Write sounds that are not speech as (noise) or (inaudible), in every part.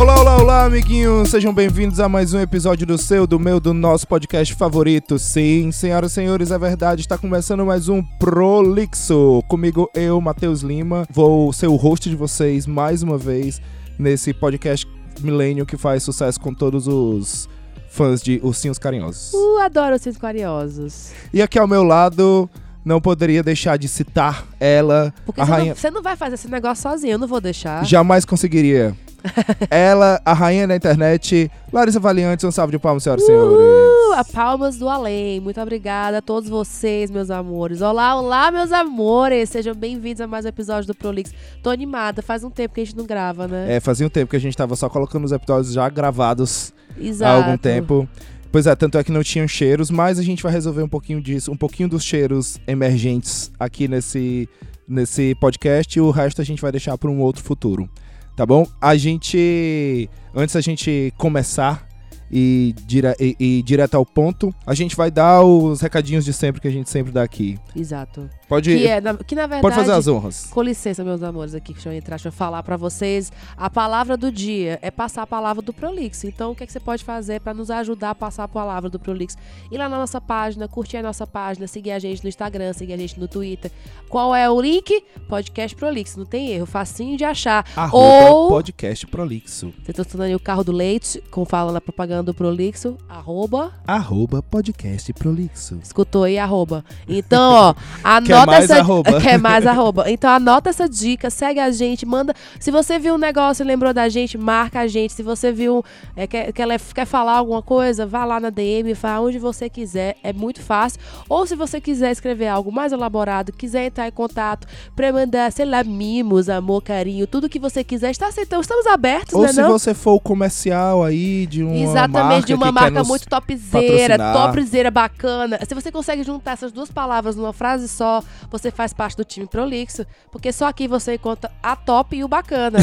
Olá, olá, olá, amiguinhos! Sejam bem-vindos a mais um episódio do seu, do meu, do nosso podcast favorito. Sim, senhoras e senhores, é verdade, está começando mais um Prolixo. Comigo, eu, Matheus Lima, vou ser o host de vocês mais uma vez nesse podcast milênio que faz sucesso com todos os fãs de Ursinhos Carinhosos. Uh, adoro os carinhosos. E aqui ao meu lado, não poderia deixar de citar ela, Porque a você, rainha. não, você não vai fazer esse negócio sozinho, eu não vou deixar. Jamais conseguiria. Ela, a rainha da internet, Larissa Valiantes, um salve de palmas, senhoras e senhores. A palmas do além. Muito obrigada a todos vocês, meus amores. Olá, olá, meus amores. Sejam bem-vindos a mais um episódio do Prolix. Tô animada, faz um tempo que a gente não grava, né? É, fazia um tempo que a gente tava só colocando os episódios já gravados Exato. há algum tempo. Pois é, tanto é que não tinham cheiros, mas a gente vai resolver um pouquinho disso, um pouquinho dos cheiros emergentes aqui nesse, nesse podcast e o resto a gente vai deixar para um outro futuro. Tá bom? A gente. Antes da gente começar e, dire, e, e direto ao ponto, a gente vai dar os recadinhos de sempre que a gente sempre dá aqui. Exato. Pode, Que, é, na, que na verdade. pode fazer as honras. Com licença, meus amores, aqui que deixa eu entrar, deixa eu falar pra vocês. A palavra do dia é passar a palavra do Prolix. Então, o que, é que você pode fazer pra nos ajudar a passar a palavra do Prolix? Ir lá na nossa página, curtir a nossa página, seguir a gente no Instagram, seguir a gente no Twitter. Qual é o link? Podcast Prolix. Não tem erro, facinho de achar. Arroba Ou- podcast prolixo. Você tá estudando aí o carro do leite, como fala na propaganda do Prolixo, arroba. Arroba podcast prolixo. Escutou aí, arroba. Então, ó, (laughs) anota Quer mais essa. arroba? Quer (laughs) mais (laughs) arroba. Então anota essa dica, segue a gente, manda. Se você viu um negócio e lembrou da gente, marca a gente. Se você viu, é, quer, quer, quer falar alguma coisa, vá lá na DM, vá onde você quiser. É muito fácil. Ou se você quiser escrever algo mais elaborado, quiser entrar em contato pra mandar, sei lá, mimos, amor, carinho, tudo que você quiser, está aceitando. Estamos abertos, Ou né? se não? você for o comercial aí de uma Exatamente, marca de uma marca muito topzera, patrocinar. topzera bacana. Se você consegue juntar essas duas palavras numa frase só, você faz parte do time Prolixo, porque só aqui você encontra a top e o bacana.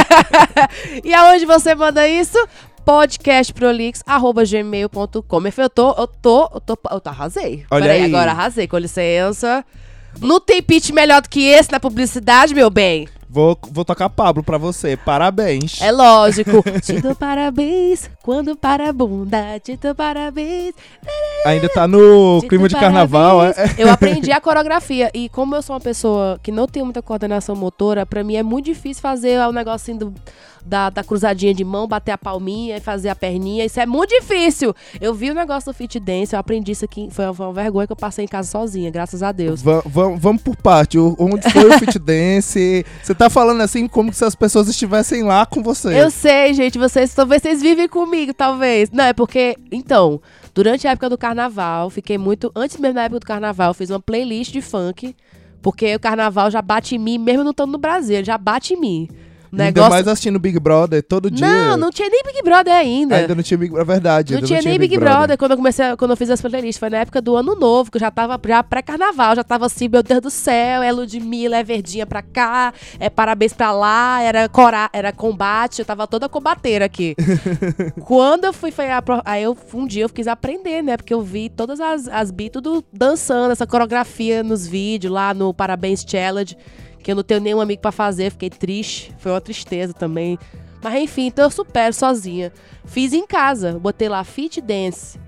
(laughs) e aonde você manda isso? podcastprolix@gmail.com. Eu tô, eu tô, eu tô, eu tô arrasei. Olha Peraí, aí. agora arrasei, com licença. Não tem pitch melhor do que esse na publicidade, meu bem. Vou, vou tocar Pablo pra você. Parabéns. É lógico. (laughs) te dou parabéns quando para a bunda. Te dou parabéns. Ainda tá no te clima de carnaval, é? Eu aprendi a coreografia. E como eu sou uma pessoa que não tem muita coordenação motora, pra mim é muito difícil fazer o negocinho do, da, da cruzadinha de mão, bater a palminha e fazer a perninha. Isso é muito difícil. Eu vi o negócio do fit dance, eu aprendi isso aqui. Foi uma, foi uma vergonha que eu passei em casa sozinha, graças a Deus. Va- va- vamos por parte. O- Onde foi o fit dance? Você tá falando assim como se as pessoas estivessem lá com você. Eu sei, gente, vocês talvez vocês vivem comigo, talvez. Não, é porque, então, durante a época do carnaval, fiquei muito. Antes mesmo da época do carnaval, eu fiz uma playlist de funk. Porque o carnaval já bate em mim, mesmo não estando no Brasil, ele já bate em mim. O Ainda negócio. mais assistindo Big Brother todo dia. Não, não tinha nem Big Brother ainda. Ainda não tinha Big Brother, é verdade. Não ainda tinha nem Big Brother. quando eu comecei, quando eu fiz as playlists. Foi na época do ano novo, que eu já tava já pré-carnaval, já tava assim, meu Deus do céu, é Ludmilla, é verdinha pra cá, é parabéns pra lá, era, cora, era combate, eu tava toda combateira aqui. (laughs) quando eu fui, foi a aí eu, um dia eu quis aprender, né? Porque eu vi todas as, as bi tudo dançando, essa coreografia nos vídeos, lá no Parabéns Challenge, que eu não tenho nenhum amigo pra fazer, fiquei triste, foi uma tristeza também. Mas enfim, então eu supero sozinha. Fiz em casa, botei lá Fit Dance.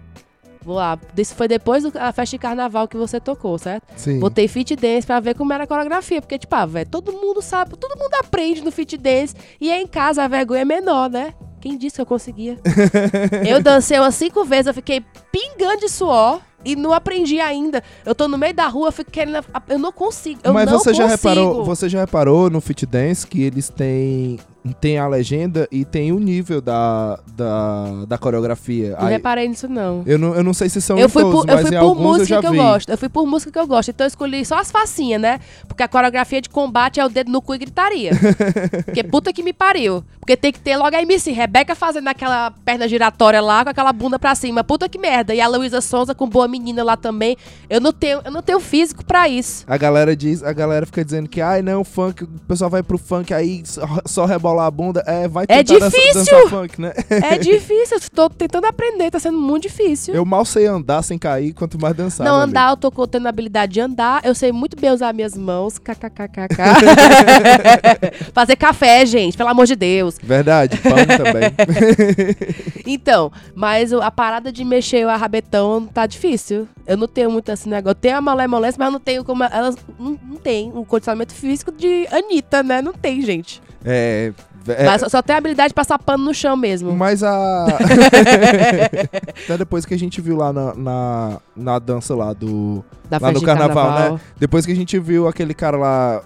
Vou lá, isso foi depois da festa de carnaval que você tocou, certo? Sim. Botei Fit Dance pra ver como era a coreografia, porque, tipo, ah, velho, todo mundo sabe, todo mundo aprende no Fit Dance, e é em casa a vergonha é menor, né? Quem disse que eu conseguia? (laughs) eu dancei umas cinco vezes, eu fiquei pingando de suor e não aprendi ainda. Eu tô no meio da rua, fico querendo. Eu não consigo. Eu Mas não você já consigo. reparou, você já reparou no Fit Dance que eles têm tem a legenda e tem o nível da, da, da coreografia. Não Aí, reparei nisso, não. eu não, eu não sei se são Eu fui, todos, por, eu fui por eu música já que eu vi. gosto. Eu fui por música que eu gosto. Então eu escolhi só as facinhas, né? Porque a coreografia de combate é o dedo no cu e gritaria. (laughs) Porque puta que me pariu. Porque tem que ter logo a MC Rebeca fazendo aquela perna giratória lá com aquela bunda pra cima. Puta que merda. E a Luísa Sonza com boa menina lá também. Eu não tenho, eu não tenho físico pra isso. A galera diz, a galera fica dizendo que ai não, funk, o pessoal vai pro funk aí só, só rebola rebolar a bunda. É, vai É tentar dança- difícil! dançar funk, né? É (laughs) difícil, eu tô tentando aprender, tá sendo muito difícil. Eu mal sei andar sem cair, quanto mais dançar. não, andar, eu tô tendo a habilidade de andar. Eu sei muito bem usar minhas mãos. KKKKK. (laughs) Fazer café, gente, pelo amor de Deus. Verdade, pão também. (laughs) Então, mas a parada de mexer o rabetão tá difícil. Eu não tenho muito esse negócio. Eu tenho a malemolência, mas eu não tenho como. Elas não, não tem o condicionamento físico de Anitta, né? Não tem, gente. É. é- Mas só, tem a habilidade de passar pano no chão mesmo. Mas a. (laughs) Até depois que a gente viu lá na, na, na dança lá do. Da lá no de carnaval, né? Depois que a gente viu aquele cara lá.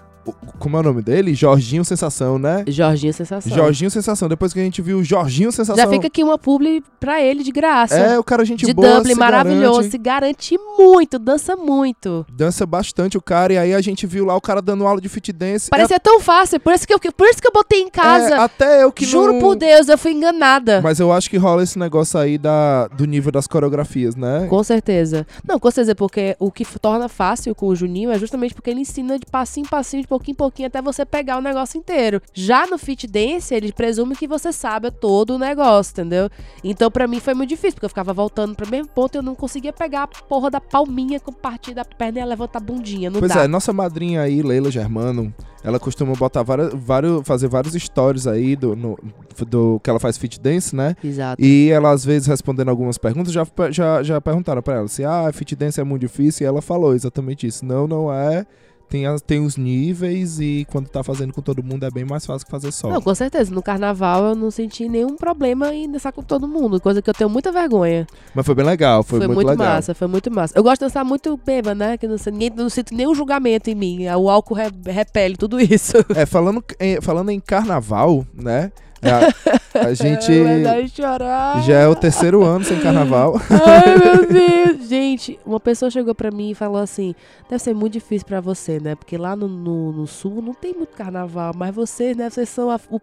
Como é o nome dele? Jorginho Sensação, né? Jorginho Sensação. Jorginho Sensação. Depois que a gente viu o Jorginho Sensação. Já fica aqui uma publi pra ele de graça. É, o cara, gente de boa. Dublin, se maravilhoso. garante, Se garante muito, dança muito. dança bastante o cara. E aí a gente viu lá o cara dando aula de fit dance. Parecia tão fácil, por isso que eu, por isso que eu botei em É, casa. é, até eu que Juro não... por Deus, eu fui enganada. Mas eu acho que rola esse negócio aí da, do nível das coreografias, né? Com certeza. Não, com certeza, porque o que torna fácil com o Juninho é justamente porque ele ensina de passinho em passinho, de pouquinho em pouquinho, até você pegar o negócio inteiro. Já no fit dance, ele presume que você sabe todo o negócio, entendeu? Então, pra mim, foi muito difícil, porque eu ficava voltando pro mesmo ponto e eu não conseguia pegar a porra da palminha com partir da perna e levantar a bundinha. Não Pois dá. é, nossa madrinha aí, Leila Germano, ela costuma botar várias, vários, fazer vários stories aí do, no- do que ela faz fit dance, né? Exato. E ela, às vezes, respondendo algumas perguntas, já, já, já perguntaram pra ela se, ah, fit dance é muito difícil, e ela falou exatamente isso. Não, não é. Tem, as, tem os níveis e quando tá fazendo com todo mundo é bem mais fácil que fazer só. Não, com certeza. No carnaval eu não senti nenhum problema em dançar com todo mundo, coisa que eu tenho muita vergonha. Mas foi bem legal, foi, muito, legal. massa, foi muito massa. Eu gosto de dançar muito bêbada, né? Que não, ninguém, não sinto nenhum julgamento em mim. O álcool re- repele tudo isso. É, falando, em, falando em carnaval, né? A, (laughs) a gente Vai chorar. já é o terceiro ano sem carnaval. (laughs) Ai, meu Deus. Gente, uma pessoa chegou pra mim e falou assim: deve ser muito difícil pra você, né? Porque lá no, no, no sul não tem muito carnaval, mas vocês, né? Vocês são a- o,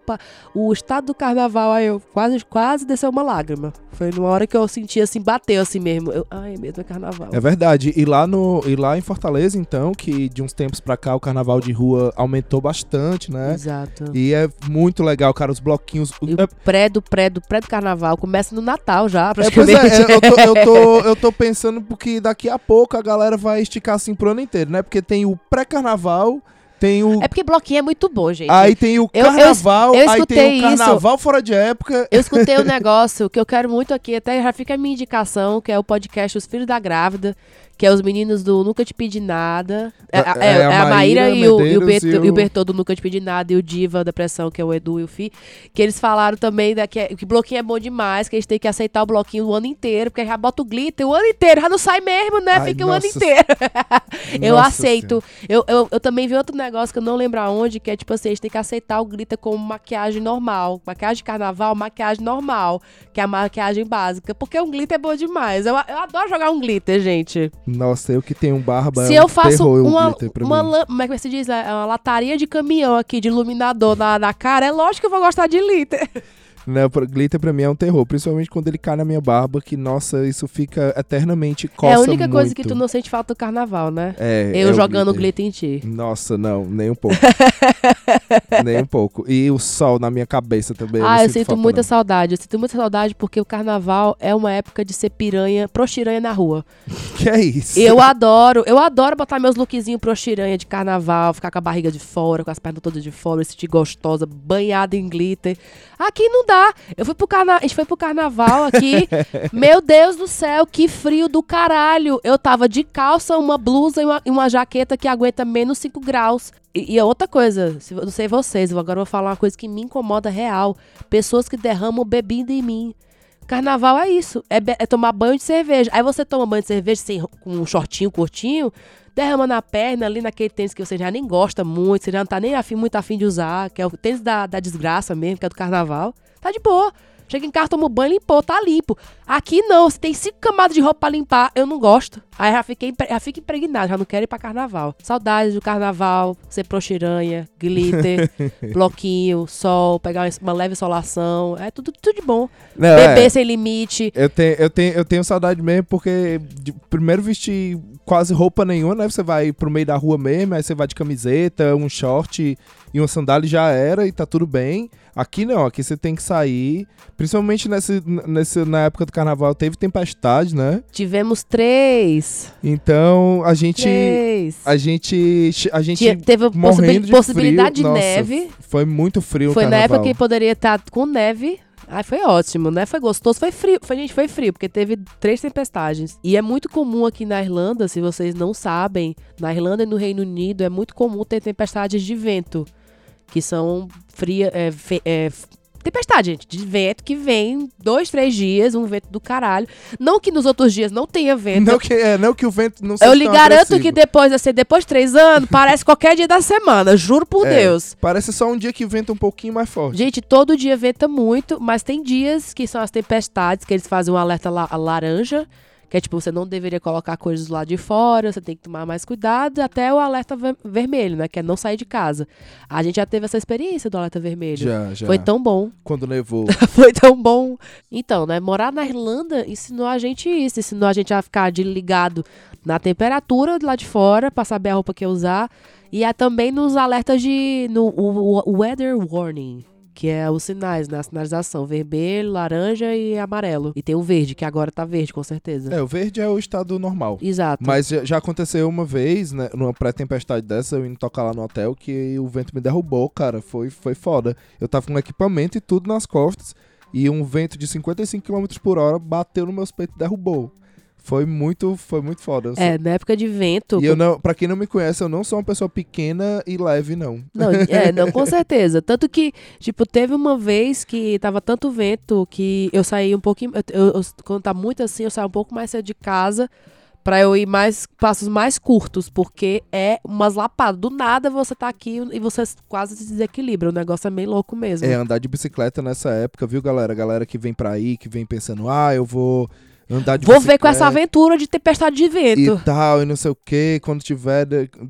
o estado do carnaval. Aí eu quase, quase desceu uma lágrima. Foi numa hora que eu senti assim, bateu assim mesmo. Eu, ai, mesmo é carnaval. É verdade. E lá, no, e lá em Fortaleza, então, que de uns tempos pra cá o carnaval de rua aumentou bastante, né? Exato. E é muito legal, cara, os bloquinhos. E o É, pré do pré do pré do carnaval começa no Natal já, é, pois praticamente. é, é, eu, tô, eu, tô, (laughs) eu tô pensando porque daqui a pouco a galera vai esticar assim pro ano inteiro, né? Porque tem o pré-carnaval, tem o. É porque bloquinho é muito bom, gente. Aí tem o eu- carnaval, eu aí tem o carnaval fora de época. Eu escutei um (laughs) negócio que eu quero muito aqui, até já fica a minha indicação, que é o podcast Os Filhos da Grávida, que é os meninos do Nunca Te Pedi Nada. É, É- é- é a é Maíra e o, e, o Berto, e o- e o Bertô do Nunca Te Pedi Nada e o Diva da Pressão, que é o Edu e o Fi, que eles falaram também da, que, é- que bloquinho é bom demais, que a gente tem que aceitar o bloquinho o ano inteiro, porque já bota o glitter o ano inteiro, já não sai mesmo, né? Ai, Fica o ano nossa inteiro. (laughs) eu Nossa aceito. Eu, eu, eu também vi outro negócio que eu não lembro aonde, que é tipo assim, a gente tem que aceitar o glitter como maquiagem normal. Maquiagem de carnaval, maquiagem normal, que é a maquiagem básica. Porque um glitter é bom demais. Eu, eu adoro jogar um glitter, gente. Nossa, eu que tenho um barba. Se é um eu faço terror, uma, uma, lã- como é que se diz? É Uma lataria de caminhão aqui, de iluminador na, na cara, é lógico que eu vou gostar de glitter. (laughs) Né, glitter pra mim é um terror, principalmente quando ele cai na minha barba, que nossa, isso fica eternamente coça é a única coisa que muito. tu não sente falta do carnaval, né? É, eu é jogando glitter. em ti. Nossa, não, nem um pouco. (laughs) nem um pouco. E o sol na minha cabeça também. ah, não eu sinto falta, muita não. saudade. Eu sinto muita saudade porque o carnaval é uma época de ser piranha, proxiranha na rua. (laughs) Que é isso? Eu adoro, eu adoro botar meus lookzinhos proxiranha de carnaval, ficar com a barriga de fora, com as pernas todas de fora, me sentir gostosa, banhada em glitter. Aqui não dá. Eu fui pro carna... A gente foi pro carnaval aqui. (laughs) Meu Deus do céu, que frio do caralho. Eu tava de calça, uma blusa e uma, e uma jaqueta que aguenta menos 5 graus. E, e outra coisa, se, eu não sei vocês, eu agora vou falar uma coisa que me incomoda real. Pessoas que derramam bebida em mim. Carnaval é isso, é, é tomar banho de cerveja. Aí você toma banho de cerveja sem, com um shortinho curtinho, derrama na perna, ali naquele tênis que você já nem gosta muito, você já não tá nem afim, muito afim de usar, que é o tênis da, da desgraça mesmo, que é do carnaval. Tá de boa. Chega em casa, toma banho, limpou, tá limpo. Aqui não, você tem cinco camadas de roupa pra limpar, eu não gosto. Aí já, fiquei, já fico impregnado, já não quero ir pra carnaval. Saudades do carnaval, ser proxiranha, glitter, (laughs) bloquinho, sol, pegar uma leve solação, é tudo, tudo de bom. Não, Beber é, sem limite. eu, tenho, eu, tenho, eu tenho saudade mesmo porque primeiro vestir quase roupa nenhuma, né? Você vai pro meio da rua mesmo, aí você vai de camiseta, um short e uma sandália já era e tá tudo bem. Aqui não, aqui você tem que sair. Principalmente nesse, nesse, na época do carnaval teve tempestade, né? Tivemos três. Então a gente. Três. A gente. A gente. Tinha- teve morrendo possibil- de possibilidade frio. de Nossa, neve. Foi muito frio Foi na época que poderia estar com neve. Ai, foi ótimo, né? Foi gostoso, foi frio. Foi, gente, foi frio, porque teve três tempestades. E é muito comum aqui na Irlanda, se vocês não sabem, na Irlanda e no Reino Unido é muito comum ter tempestades de vento. Que são fria. É, fe- é, tempestade, gente, de vento que vem dois, três dias, um vento do caralho. Não que nos outros dias não tenha vento. Não que, é, não que o vento não seja Eu lhe garanto agressivo. que depois, assim, depois de três anos, parece qualquer dia da semana, juro por É. Deus. Parece só um dia que venta um pouquinho mais forte. Gente, todo dia venta muito, mas tem dias que são as tempestades, que eles fazem um alerta la- laranja, que é tipo, você não deveria colocar coisas do lado de fora, você tem que tomar mais cuidado, até o alerta ver- vermelho, né? Que é não sair de casa. A gente já teve essa experiência do alerta vermelho. já, já. Foi tão bom. (laughs) Quando nevou. Foi tão bom. Então, né, morar na Irlanda ensinou a gente isso, ensinou a gente a ficar de ligado na temperatura lá de fora, pra saber a roupa que ia usar, e é também nos alertas de no o, o weather warning, que é os sinais, na sinalização, vermelho, laranja e amarelo. E tem o verde, que agora tá verde, com certeza. é, o verde é o estado normal. Exato. Mas já, aconteceu uma vez, né, numa pré-tempestade dessa, eu indo tocar lá no hotel, que o vento me derrubou, cara. Foi, foi foda. Eu tava com equipamento e tudo nas costas, e um vento de 55 km por hora bateu no meus peitos e derrubou. Foi muito, foi muito foda. Sou- É, na época de vento. E eu não, pra quem não me conhece, eu não sou uma pessoa pequena e leve, não. Não, é, não, com (laughs) certeza. Tanto que, tipo, teve uma vez que tava tanto vento que eu saí um pouquinho. eu- eu- quando tá muito assim, eu saio um pouco mais cedo de casa pra eu ir mais passos mais curtos, porque é umas lapadas. Do nada você tá aqui e você quase se desequilibra. O negócio é meio louco mesmo. É, andar de bicicleta nessa época, viu, galera? Galera que vem pra aí, que vem pensando, ah, eu vou andar de Vou ver com essa aventura de tempestade de vento. e tal, e não sei o que, quando tiver,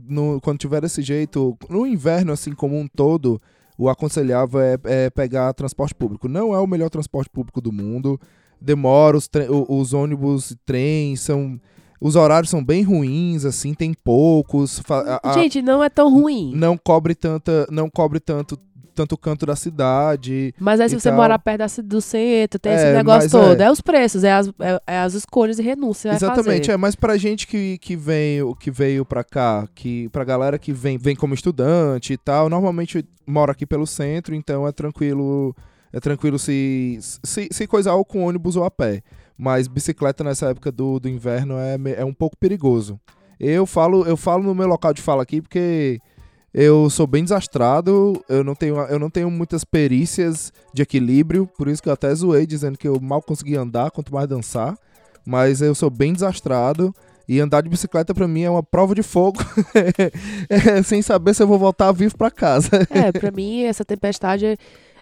no, quando tiver desse jeito, no inverno, assim, como um todo, o aconselhável é, é pegar transporte público. Não é o melhor transporte público do mundo, demora, os, os ônibus e trens são... Os horários são bem ruins, assim, tem poucos. a- a- Gente, não é tão ruim. não cobre tanta, não cobre tanto, tanto canto da cidade. Mas aí se você tal. morar perto do centro, tem É, esse negócio todo. é. É. os preços, é as, é, é as escolhas e renúncias. Exatamente, é, mas pra gente que, que veio, que veio pra cá, que pra galera que vem, vem como estudante e tal, normalmente mora aqui pelo centro, então é tranquilo, é tranquilo se se, se coisar ou com ônibus ou a pé. Mas bicicleta nessa época do, do inverno é, é um pouco perigoso. Eu falo, eu falo no meu local de fala aqui porque eu sou bem desastrado, eu não tenho, eu não tenho muitas perícias de equilíbrio, por isso que eu até zoei dizendo que eu mal consegui andar, quanto mais dançar. Mas eu sou bem desastrado e andar de bicicleta pra mim é uma prova de fogo, É, (laughs) sem saber se eu vou voltar vivo pra casa. É, pra mim, essa tempestade.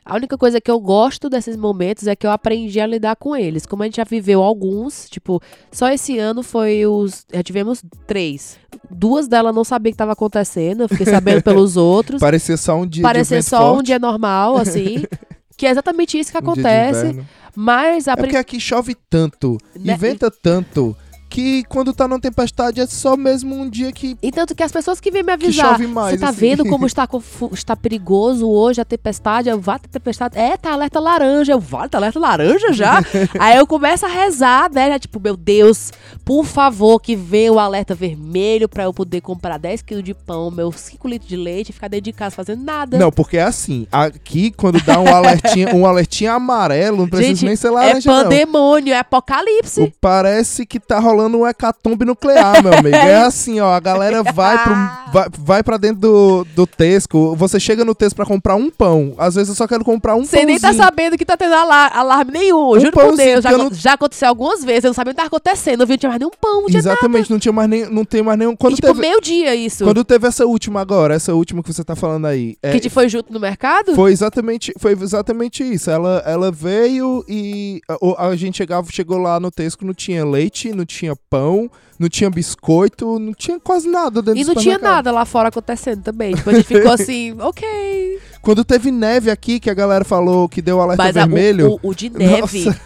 A única coisa que eu gosto desses momentos é que eu aprendi a lidar com eles. Como a gente já viveu alguns, tipo, só esse ano foi os. Já tivemos três. Duas delas não sabia o que estava acontecendo, eu fiquei sabendo (laughs) pelos outros. Parecia só um dia Parecia só um forte, dia normal, assim. (laughs) que é exatamente isso que um acontece. inverno. mas a É porque aqui chove tanto Né? e venta tanto que quando tá numa tempestade é só mesmo um dia que E tanto que as pessoas que vêm me avisar, mais, você tá assim." vendo como está, está perigoso hoje a tempestade? Eu vá ter tempestade. É, tá alerta laranja. Eu vale, tá alerta laranja já? (laughs) Aí eu começo a rezar, né? já, Tipo, meu Deus, por favor, que venha o alerta vermelho pra eu poder comprar 10 quilos de pão, meus 5 litros de leite e ficar dentro de casa fazendo nada. Não, porque é assim, aqui quando dá um alertinha, (laughs) um alertinha amarelo, não precisa Gente, nem ser é laranja não. pandemônio, é apocalipse. O- Parece que tá rolando um hecatombe nuclear, meu amigo. É (laughs) assim, ó, a galera vai pro, vai, vai pra dentro do, do Tesco, você chega no Tesco pra comprar um pão, às vezes eu só quero comprar um Você nem tá sabendo que tá tendo ala- alarme nenhum. Juro por Deus. Já, acon- já aconteceu algumas vezes. Eu não sabia o que tá acontecendo. Eu vi, não tinha mais nenhum pão, não tinha Exatamente, não tinha mais nem, não tem mais nenhum... Quando e, tipo, teve, meio dia isso. quando teve essa última agora, essa última que você tá falando aí, é, Que te foi junto no mercado? Foi exatamente, foi exatamente isso. Ela, ela veio e a, a gente chegava, chegou lá no Tesco, não tinha leite, não tinha pão, não tinha biscoito, não tinha quase nada dentro E não tinha nada lá fora acontecendo também. Tipo, a gente ficou assim, (laughs) ok. Quando teve neve aqui, que a galera falou que deu alerta Mas a- o- vermelho. o, o de neve. Nossa.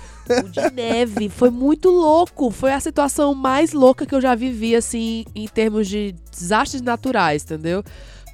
O de neve foi muito louco. Foi a situação mais louca que eu já vivi, assim, em termos de desastres naturais, entendeu?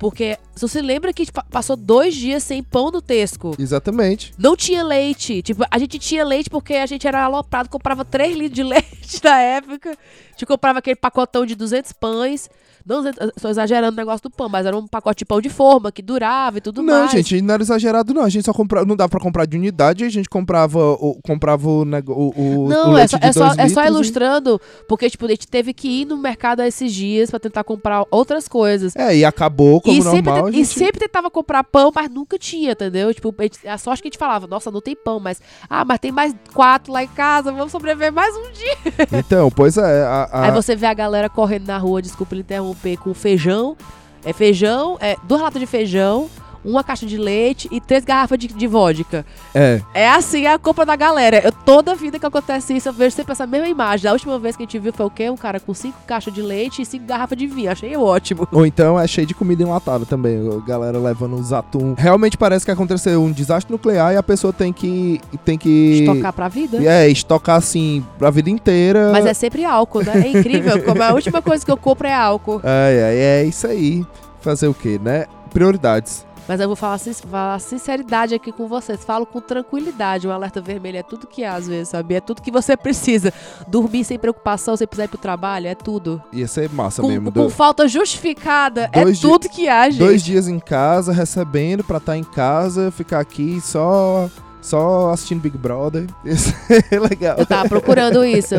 Porque se você lembra que pa- passou dois dias sem pão no Tesco. Exatamente. Não tinha leite. Tipo, a gente tinha leite porque a gente era aloprado, comprava 3 litros de (laughs) leite na época. A gente comprava aquele pacotão de 200 pães. Não, 200, estou exagerando o negócio do pão, mas era um pacote de pão de forma que durava e tudo não, mais. gente, não era exagerado, não. A gente só comprava. Não dava pra comprar de unidade, a gente comprava o, comprava o, o, o, Não, o é só, é, só, é só e- ilustrando, porque, tipo, a gente teve que ir no mercado esses dias pra tentar comprar outras coisas. É, e acabou como e, sempre, normal. te- a e gente- sempre tentava comprar pão, mas nunca tinha, entendeu? Tipo, a, gente- a sorte que a gente falava, nossa, não tem pão, mas. Ah, mas tem mais quatro lá em casa, vamos sobreviver mais um dia. Então, pois é. A, a- Aí você vê a galera correndo na rua, desculpa ele interromper, com feijão. É feijão, é duas latas de feijão, uma caixa de leite e três garrafas de, de vodka. É. É assim a compra da galera. Eu, toda vida que acontece isso, eu vejo sempre essa mesma imagem. A última vez que a gente viu foi o quê? Um cara com cinco caixas de leite e cinco garrafas de vinho. Achei ótimo. Ou então é cheio de comida enlatada também. A galera levando os atum. Realmente parece que aconteceu um desastre nuclear e a pessoa tem que. Tem que. Estocar pra vida. É, estocar assim pra vida inteira. Mas é sempre álcool, né? É incrível. (laughs) como a última coisa que eu compro é álcool. Ai, ai, é isso aí. Fazer o quê, né? Prioridades. Mas eu vou falar, falar sinceridade aqui com vocês. Falo com tranquilidade. Um alerta vermelho é tudo que é, às vezes, sabe? É tudo que você precisa. Dormir sem preocupação, sem precisar ir pro trabalho, é tudo. Ia ser massa Com, mesmo. com Do- falta justificada, é dois di- tudo que há, gente. dois dias em casa, recebendo pra estar em casa, ficar aqui só. Só assistindo Big Brother. (laughs) Ia ser legal. Eu tava procurando isso.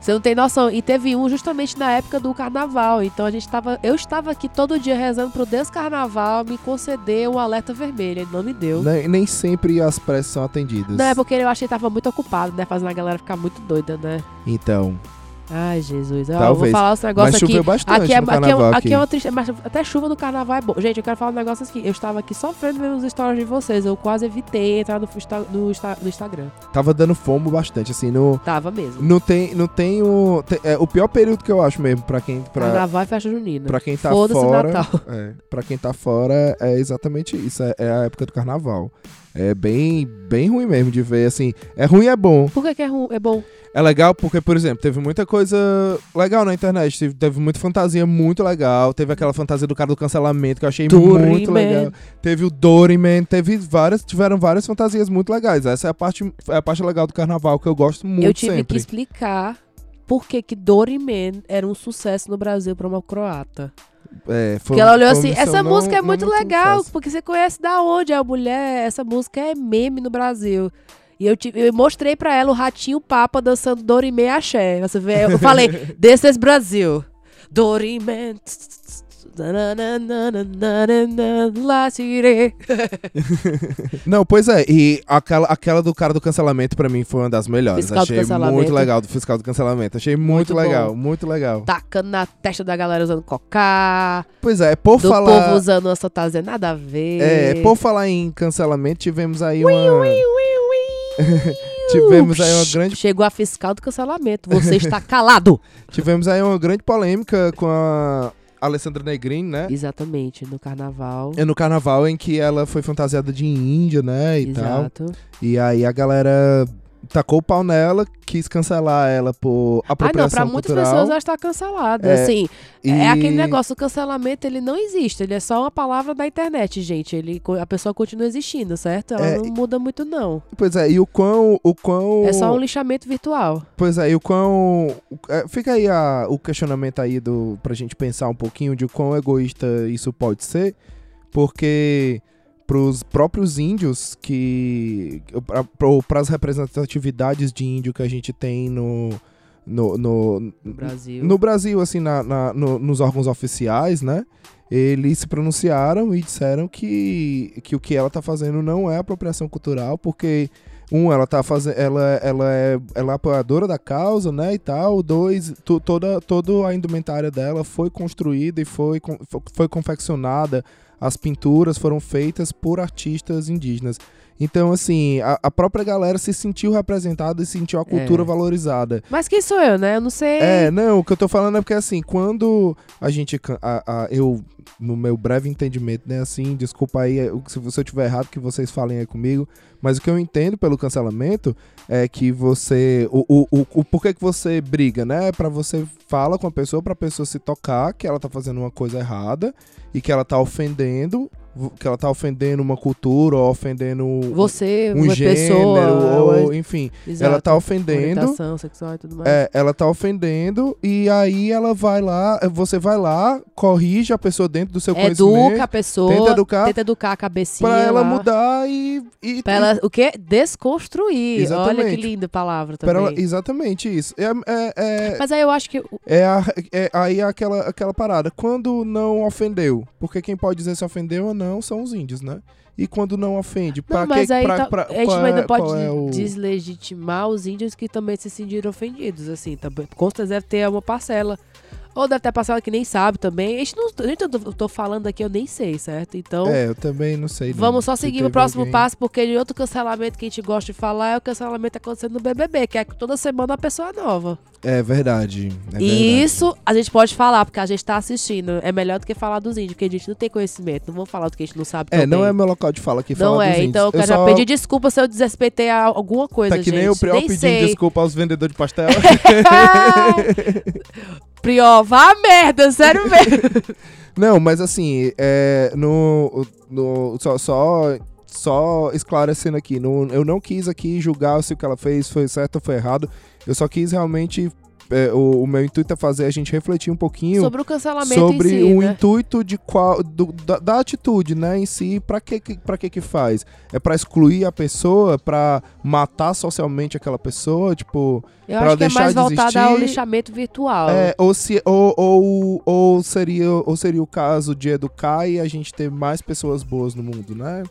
Você não tem noção. E teve um justamente na época do carnaval. Então a gente tava. Eu estava aqui todo dia rezando pro Deus Carnaval me conceder um alerta vermelho. Ele não me deu. Nem, nem sempre as preces são atendidas. Não, é porque eu achei que tava muito ocupado, né? Fazendo a galera ficar muito doida, né? Então. Ai, Jesus. Eu vou Talvez. falar os negócios Mas aqui. choveu bastante Aqui é, no aqui, é, carnaval. aqui é uma triste. Mas até chuva no carnaval é bom. Gente, eu quero falar um negócio aqui. Eu estava aqui sofrendo vendo os stories de vocês. Eu quase evitei entrar no, no, no Instagram. Tava dando fomo bastante, assim, no... Tava mesmo. Não tem, não tem o... tem- é o pior período que eu acho mesmo, pra quem... Pra, Carnaval e festa junina. pra quem tá fora... Natal. É, pra quem tá fora, é exatamente isso. É, é a época do carnaval. É bem, bem ruim mesmo de ver, assim. É ruim é bom. Por que, que é, ru- é bom? É legal porque, por exemplo, teve muita coisa legal na internet. Teve, teve muita fantasia muito legal. Teve aquela fantasia do cara do cancelamento que eu achei muito Doryman. legal. Teve o Doryman. Teve várias, tiveram várias fantasias muito legais. Essa é a parte, é a parte legal do carnaval que eu gosto muito eu tive sempre. que explicar por que que Doryman era um sucesso no Brasil pra uma croata. É, foi- Porque ela olhou assim, essa não- música é não muito legal, fácil. porque você conhece da onde é a mulher, essa música é meme no Brasil. E eu, tive, eu mostrei pra ela o Ratinho Papa dançando Dorimé Axé. Você vê, eu falei, (laughs) this is Brasil. Tirei. (laughs) Não, pois é. E aquela, aquela do cara do cancelamento pra mim foi uma das melhores. Fiscal Achei muito legal do fiscal do cancelamento. Achei muito, Muito bom. legal, muito legal. Tacando na testa da galera usando cocá. Pois é, por Do falar. povo usando uma fantasia nada a ver. É, por falar em cancelamento, tivemos aí uma. (laughs) tivemos aí uma grande, Chegou a fiscal do cancelamento. Você está calado. (laughs) tivemos aí uma grande polêmica com a Alessandra Negrini, né? Exatamente, no carnaval. É no carnaval em que ela foi fantasiada de índia, né, e tal. Exato. E aí a galera tacou o pau nela, quis cancelar ela por Ah, apropriação não, pra muitas cultural. pessoas já está cancelada. É, assim, e- é aquele negócio, o cancelamento, ele não existe. Ele é só uma palavra da internet, gente. Ele, a pessoa continua existindo, certo? Ela É, não muda muito, não. Pois é, e o quão... O quão É só um lixamento virtual. Pois é, e o quão. é, Fica aí a- o questionamento aí do, pra gente pensar um pouquinho de quão egoísta isso pode ser, porque pros próprios índios que. para as representatividades de índio que a gente tem no. No, no, No Brasil. no Brasil, assim, na, na- no- nos órgãos oficiais, né? Eles se pronunciaram e disseram que, que o que ela tá fazendo não é apropriação cultural, porque um, ela tá fazendo, ela, ela é, ela é apoiadora da causa, né, e tal. Dois, toda, toda a indumentária dela foi construída e foi, foi confeccionada. As pinturas foram feitas por artistas indígenas. Então, assim, a, a própria galera se sentiu representada e sentiu a cultura É. valorizada. Mas quem sou eu, né? Eu não sei. É, não, o que eu tô falando é porque, assim, quando a gente. A, a- eu, no meu breve entendimento, né, assim, desculpa aí é, se você tiver errado, que vocês falem aí comigo, mas o que eu entendo pelo cancelamento é que você. O, o, o, o porquê que você briga, né? Pra você fala com a pessoa, pra pessoa se tocar que ela tá fazendo uma coisa errada e que ela tá ofendendo. Que ela tá ofendendo uma cultura ou ofendendo Você, um gênero, pessoa. ou, enfim. Exato. Ela tá ofendendo. Orientação sexual e tudo mais. É, ela tá ofendendo e aí ela vai lá, você vai lá, corrige a pessoa dentro do seu conhecimento, Educa a pessoa. tenta educar Tenta educar a cabecinha. pra ela lá. mudar e, e Pra ela, o quê? Desconstruir. Olha Exatamente. que linda palavra também. ela- exatamente isso. É, é, é, Mas aí eu acho que. é a- é- aí é aquela, aquela parada. Quando não ofendeu, porque quem pode dizer se ofendeu ou não são os índios, né? E quando não ofende, Não, mas que aí pra, tá- pra- a gente ainda é- pode é o... deslegitimar os índios que também se sentiram ofendidos, assim. Também. Com certeza deve ter uma parcela. Ou deve ter parcela que nem sabe também. A gente não. A gente, eu tô- falando aqui, eu nem sei, certo? Então. É, eu também não sei. não. Vamos só Se seguir o próximo alguém- passo, porque de outro cancelamento que a gente gosta de falar é o cancelamento acontecendo no BBB, que é que toda semana uma pessoa nova. É verdade. É e verdade. isso a gente pode falar, porque a gente tá assistindo. É melhor do que falar dos índios, porque a gente não tem conhecimento. Não vamos falar do que a gente não sabe É, não é meu local de fala aqui Não falar dos é, índios. então eu quero só... pedir desculpa se eu desrespeitei alguma coisa, Tá que gente. nem o Priol pedindo sei. desculpa aos vendedores de pastel. (laughs) (laughs) Priol, vá merda, sério mesmo. (laughs) Não, mas assim, é, no, no, só, só, só esclarecendo aqui, no, eu não quis aqui julgar se o que ela fez foi certo ou foi errado. Eu só quis realmente. É, o, o meu intuito é fazer a gente refletir um pouquinho Sobre o cancelamento sobre si, o né? intuito de qual do- da, da atitude, né, em si, para que pra que que faz? É pra excluir a pessoa, pra matar socialmente aquela pessoa, tipo, Eu pra acho que é deixar mais de voltado ao lixamento virtual. é, ou se ou, ou, ou seria ou seria o caso de educar e a gente ter mais pessoas boas no mundo, né?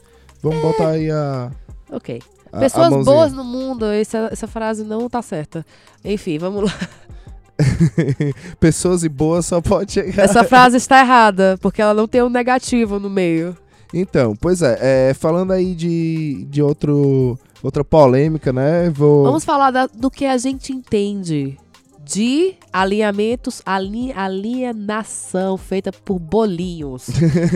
Vamos botar aí a, Ok. a Pessoas boas no mundo, essa, essa frase não tá certa. Enfim, vamos lá. (laughs) pessoas e boas só pode chegar. Essa (laughs) frase está errada, porque ela não tem um negativo no meio. Então, pois é, é, falando aí de, de outro outra polêmica, né? Vou Vamos falar da- do que a gente entende de alinhamentos, ali, alienação feita por bolinhos.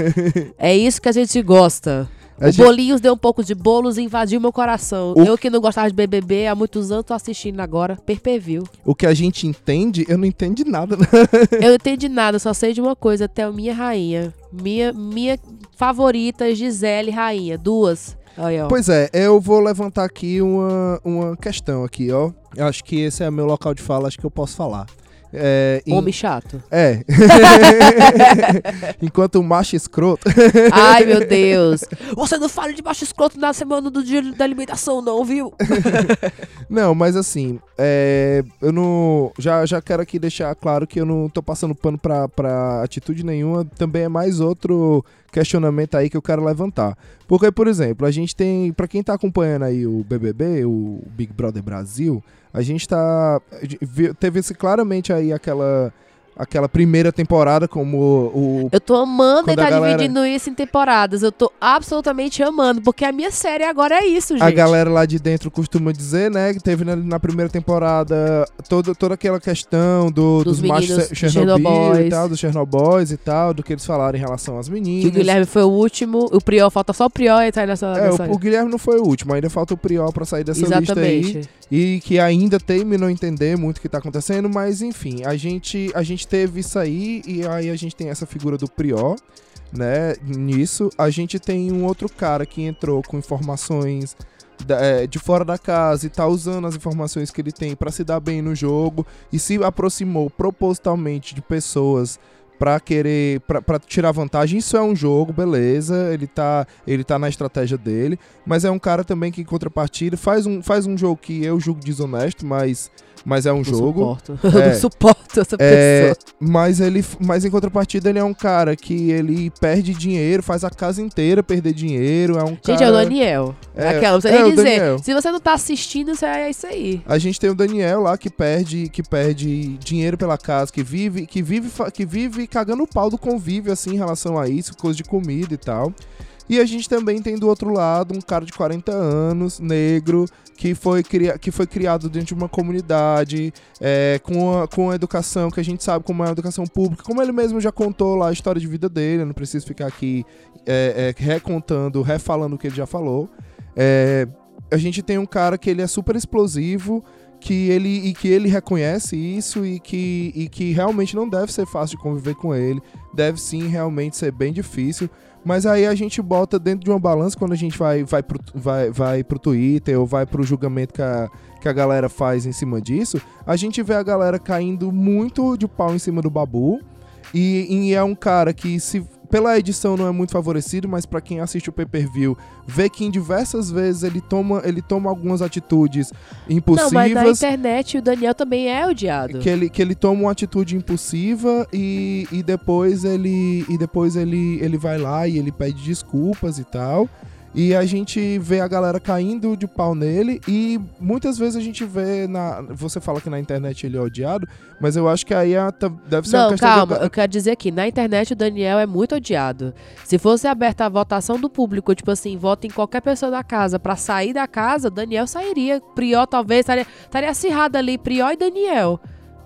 (laughs) é isso que a gente gosta. O gente- Bolinhos deu um pouco de bolos e invadiu meu coração. O- Eu que não gostava de BBB há muitos anos, tô assistindo agora. Perpeview. o que a gente entende, eu não entendi nada. (laughs) Eu não entendi nada, só sei de uma coisa, até minha rainha. Minha, minha favorita, Gisele Rainha. Duas. Aí. Pois é, eu vou levantar aqui uma, uma questão aqui, ó. Eu acho que esse é meu local de fala, acho que eu posso falar. É, em- Homem chato. É. (laughs) Enquanto o macho escroto. Ai, meu (laughs) Deus. Você não fala de baixo escroto na semana do dia da alimentação, não, viu? (laughs) Não, mas assim, é, eu não. Já, já quero aqui deixar claro que eu não tô passando pano pra, pra atitude nenhuma. Também é mais outro questionamento aí que eu quero levantar. Porque, por exemplo, a gente tem. Pra quem tá acompanhando aí o BBB, o Big Brother Brasil, a gente tá. viu- Teve esse claramente aí aquela. Aquela primeira temporada como o, o Eu tô amando a tá galera- dividindo isso em temporadas. Eu tô absolutamente amando, porque a minha série agora é isso, gente. A galera lá de dentro costuma dizer, né, que teve na, na primeira temporada todo, toda aquela questão do, Dos dos, machos Chernobyl e Chernobyls. tal, dos Chernobóis e tal, do que eles falaram em relação às Que o meninas. Guilherme foi o último, o Priol, falta só o Priol entrar nessa, É, nessa o, o Guilherme não foi o último, ainda falta o Priol pra sair dessa lista aí. Exatamente. E que ainda teime não entender muito o que tá acontecendo, mas enfim, a gente, a gente teve isso aí, e aí a gente tem essa figura do Prior, né? Nisso, a gente tem um outro cara que entrou com informações é, de fora da casa e tá usando as informações que ele tem pra se dar bem no jogo e se aproximou propositalmente de pessoas pra querer pra tirar vantagem. Isso é um jogo, beleza, ele tá ele tá na estratégia dele, mas é um cara também que em contrapartida faz um faz um jogo que eu julgo desonesto, mas mas é um Não jogo. suporto. (laughs) É. não suporto essa É, pessoa. mas ele, mas em contrapartida ele é um cara que ele perde dinheiro, faz a casa inteira perder dinheiro, é um cara. Gente, é o Daniel. É, Aquela, não precisa é dizer. Daniel. Se você não tá assistindo, é isso aí. A gente tem o Daniel lá que perde, que perde dinheiro pela casa, que vive, que vive, que vive cagando o pau do convívio assim em relação a isso, coisa de comida e tal. E a gente também tem do outro lado um cara de 40 anos, negro, que foi, cria que foi criado dentro de uma comunidade, é, com, a, com a educação que a gente sabe como é a educação pública, como ele mesmo já contou lá a história de vida dele, eu não preciso ficar aqui é, é, recontando, refalando o que ele já falou. É, a gente tem um cara que ele é super explosivo, que ele e que ele reconhece isso e que, e que realmente não deve ser fácil de conviver com ele, deve sim realmente ser bem difícil. Mas aí a gente bota dentro de uma balança quando a gente vai, vai, pro, vai, vai pro Twitter ou vai pro julgamento que a, que a galera faz em cima disso, a gente vê a galera caindo muito de pau em cima do Babu. E, e é um cara que se pela edição não é muito favorecido, mas para quem assiste o pay-per-view, vê que em diversas vezes ele toma, ele toma algumas atitudes impulsivas. Não, mas na internet o Daniel também é odiado. Que ele, que ele toma uma atitude impulsiva e, e depois ele e depois ele, ele vai lá e ele pede desculpas e tal. E a gente vê a galera caindo de pau nele e muitas vezes a gente vê na. Você fala que na internet ele é odiado, mas eu acho que aí é, deve ser Não, uma questão. Calma, de... eu quero dizer que na internet o Daniel é muito odiado. Se fosse aberta a votação do público, tipo assim, vota em qualquer pessoa da casa para sair da casa, Daniel sairia. Prior talvez estaria, estaria acirrado ali, Prior e Daniel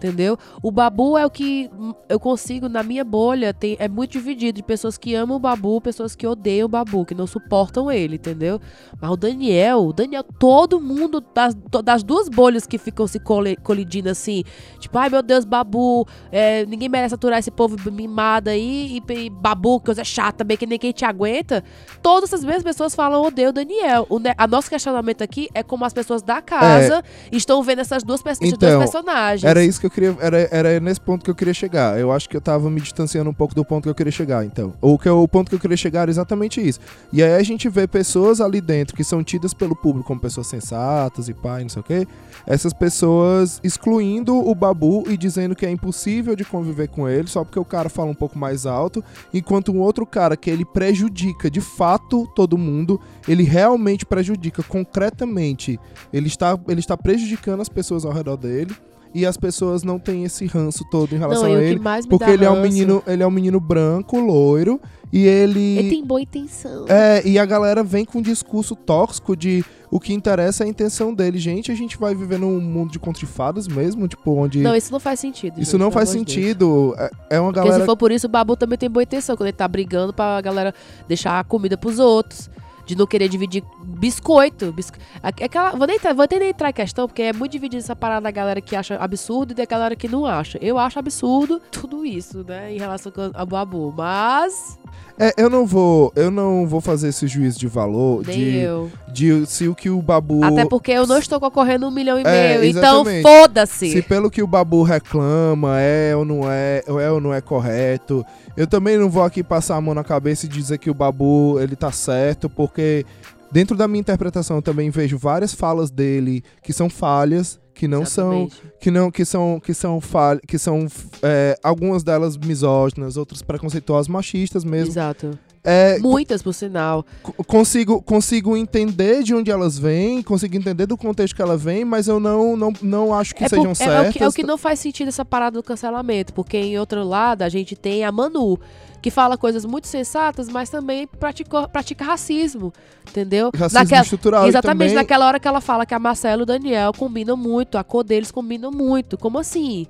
entendeu? O Babu é o que eu consigo, na minha bolha, tem, é muito dividido de pessoas que amam o Babu, pessoas que odeiam o Babu, que não suportam ele, entendeu? Mas o Daniel, o Daniel, todo mundo das, das duas bolhas que ficam se colidindo assim, tipo, ai meu Deus, Babu, é, ninguém merece aturar esse povo mimado aí, e, e Babu, que coisa chata, bem que ninguém te aguenta. Todas essas mesmas pessoas falam, odeio o Daniel. O, a nosso questionamento aqui é como as pessoas da casa é. estão vendo essas duas, então, duas personagens. Era isso que eu queria. Era, era nesse ponto que eu queria chegar. Eu acho que eu tava me distanciando um pouco do ponto que eu queria chegar, então. Ou que o ponto que eu queria chegar era exatamente isso. E aí a gente vê pessoas ali dentro que são tidas pelo público como pessoas sensatas e pai, não sei o quê. Essas pessoas excluindo o babu e dizendo que é impossível de conviver com ele só porque o cara fala um pouco mais alto, enquanto um outro cara que ele prejudica de fato todo mundo, ele realmente prejudica concretamente. Ele está, ele está prejudicando as pessoas ao redor dele e as pessoas não têm esse ranço todo em relação não, a ele. porque ele ranço... é um menino, ele é um menino branco, loiro, e ele. Ele tem boa intenção. É, e a galera vem com um discurso tóxico de o que interessa é a intenção dele. Gente, a gente vai viver num mundo de contrifadas mesmo, tipo, onde. Não, isso não faz sentido. Isso gente, não faz sentido. É, é uma galera. Porque se for por isso, o Babu também tem boa intenção, quando ele tá brigando pra galera deixar a comida pros outros de não querer dividir biscoito. bisco... Aquela, vou, nem, vou nem entrar em questão, porque é muito dividido essa parada da galera que acha absurdo e da galera que não acha. Eu acho absurdo tudo isso, né, em relação ao Babu, mas... É, eu não vou, eu não vou fazer esse juízo de valor Nem de, eu. de se o que o Babu Até porque eu não estou concorrendo um milhão e é, meio, então foda-se. Se pelo que o Babu reclama é ou não é, ou é ou não é correto. Eu também não vou aqui passar a mão na cabeça e dizer que o Babu ele tá certo, porque dentro da minha interpretação eu também vejo várias falas dele que são falhas, que não são que não que são que são falhas, que são é, algumas delas misóginas, outras preconceituosas, machistas mesmo. Exato. É, Muitas, por sinal. Consigo, consigo entender de onde elas vêm, consigo entender do contexto que ela vem, mas eu não, não, não acho que é sejam por, certas. É o que, é o que não faz sentido essa parada do cancelamento, porque em outro lado a gente tem a Manu, que fala coisas muito sensatas, mas também pratica, pratica racismo, entendeu? Racismo Naquela, estrutural. Exatamente, também... naquela hora que ela fala que a Marcelo e o Daniel combinam muito, a cor deles combina muito. Como assim?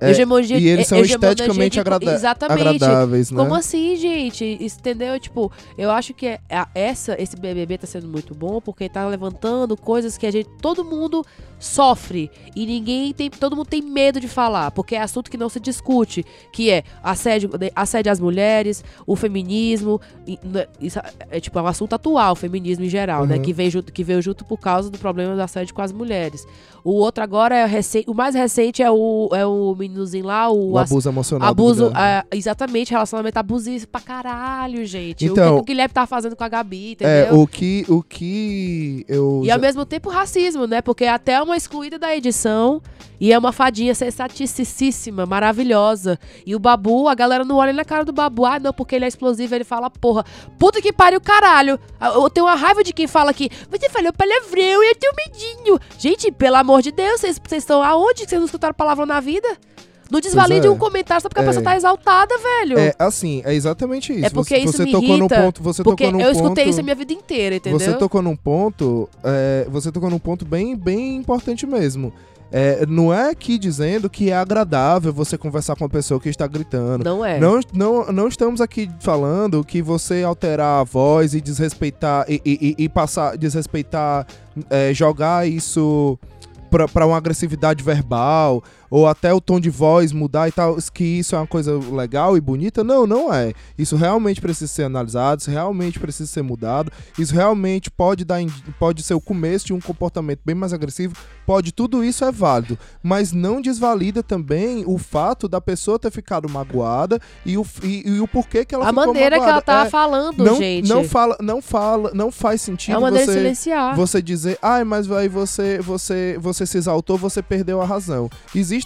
É, hegemonia, e eles são esteticamente agrada exatamente. agradáveis, né? Como assim, gente? entendeu? Tipo, eu acho que é, essa, esse BBB tá sendo muito bom porque tá levantando coisas que a gente, todo mundo sofre e ninguém tem, todo mundo tem medo de falar, porque é assunto que não se discute, que é assédio, assédio às mulheres, o feminismo, né, isso é tipo é um assunto atual, o feminismo em geral, né? uhum. né, que veio junto, que veio junto por causa do problema do assédio com as mulheres. O outro agora é recente, o mais recente é o é o meninozinho lá, o, o abuso emocional. Abuso, é, exatamente, relacionamento abusivo pra caralho, gente. Então, o que o Guilherme tá fazendo com a Gabi, é, entendeu? É, o que o que eu E ao mesmo tempo racismo, né? Porque até uma excluída da edição e é uma fadinha sensaticíssima, maravilhosa. E o Babu, a galera não olha na cara do Babu. Ah, não, porque ele é explosivo. Ele fala, porra, puta que pariu, caralho. Ah, eu tenho uma raiva de quem fala que você falou palavrão e eu tenho medinho. Gente, pelo amor de Deus, vocês estão aonde? Vocês não escutaram palavrão na vida? Não desvalide é. um comentário só porque a É. pessoa tá exaltada, velho. É, assim, é exatamente isso. É porque você, isso você me tocou num irrita, ponto, você porque tocou num eu escutei ponto, isso a minha vida inteira, entendeu? Você tocou num ponto, é, você tocou num ponto bem, bem importante mesmo. É, não é aqui dizendo que é agradável você conversar com uma pessoa que está gritando. Não é. Não, não, não estamos aqui falando que você alterar a voz e desrespeitar e, e- e- passar, desrespeitar, é, jogar isso pra uma agressividade verbal ou até o tom de voz mudar e tal, que isso é uma coisa legal e bonita. Não, não é. Isso realmente precisa ser analisado, isso realmente precisa ser mudado. Isso realmente pode dar, pode ser o começo de um comportamento bem mais agressivo. Pode, tudo isso é válido, mas não desvalida também o fato da pessoa ter ficado magoada e o, e, e o porquê que ela a ficou maneira que ela magoada. tava É, falando, não, gente. não fala, não fala, não faz sentido é uma você silenciar. você dizer, ai, mas aí você, você, você se exaltou, você perdeu a razão.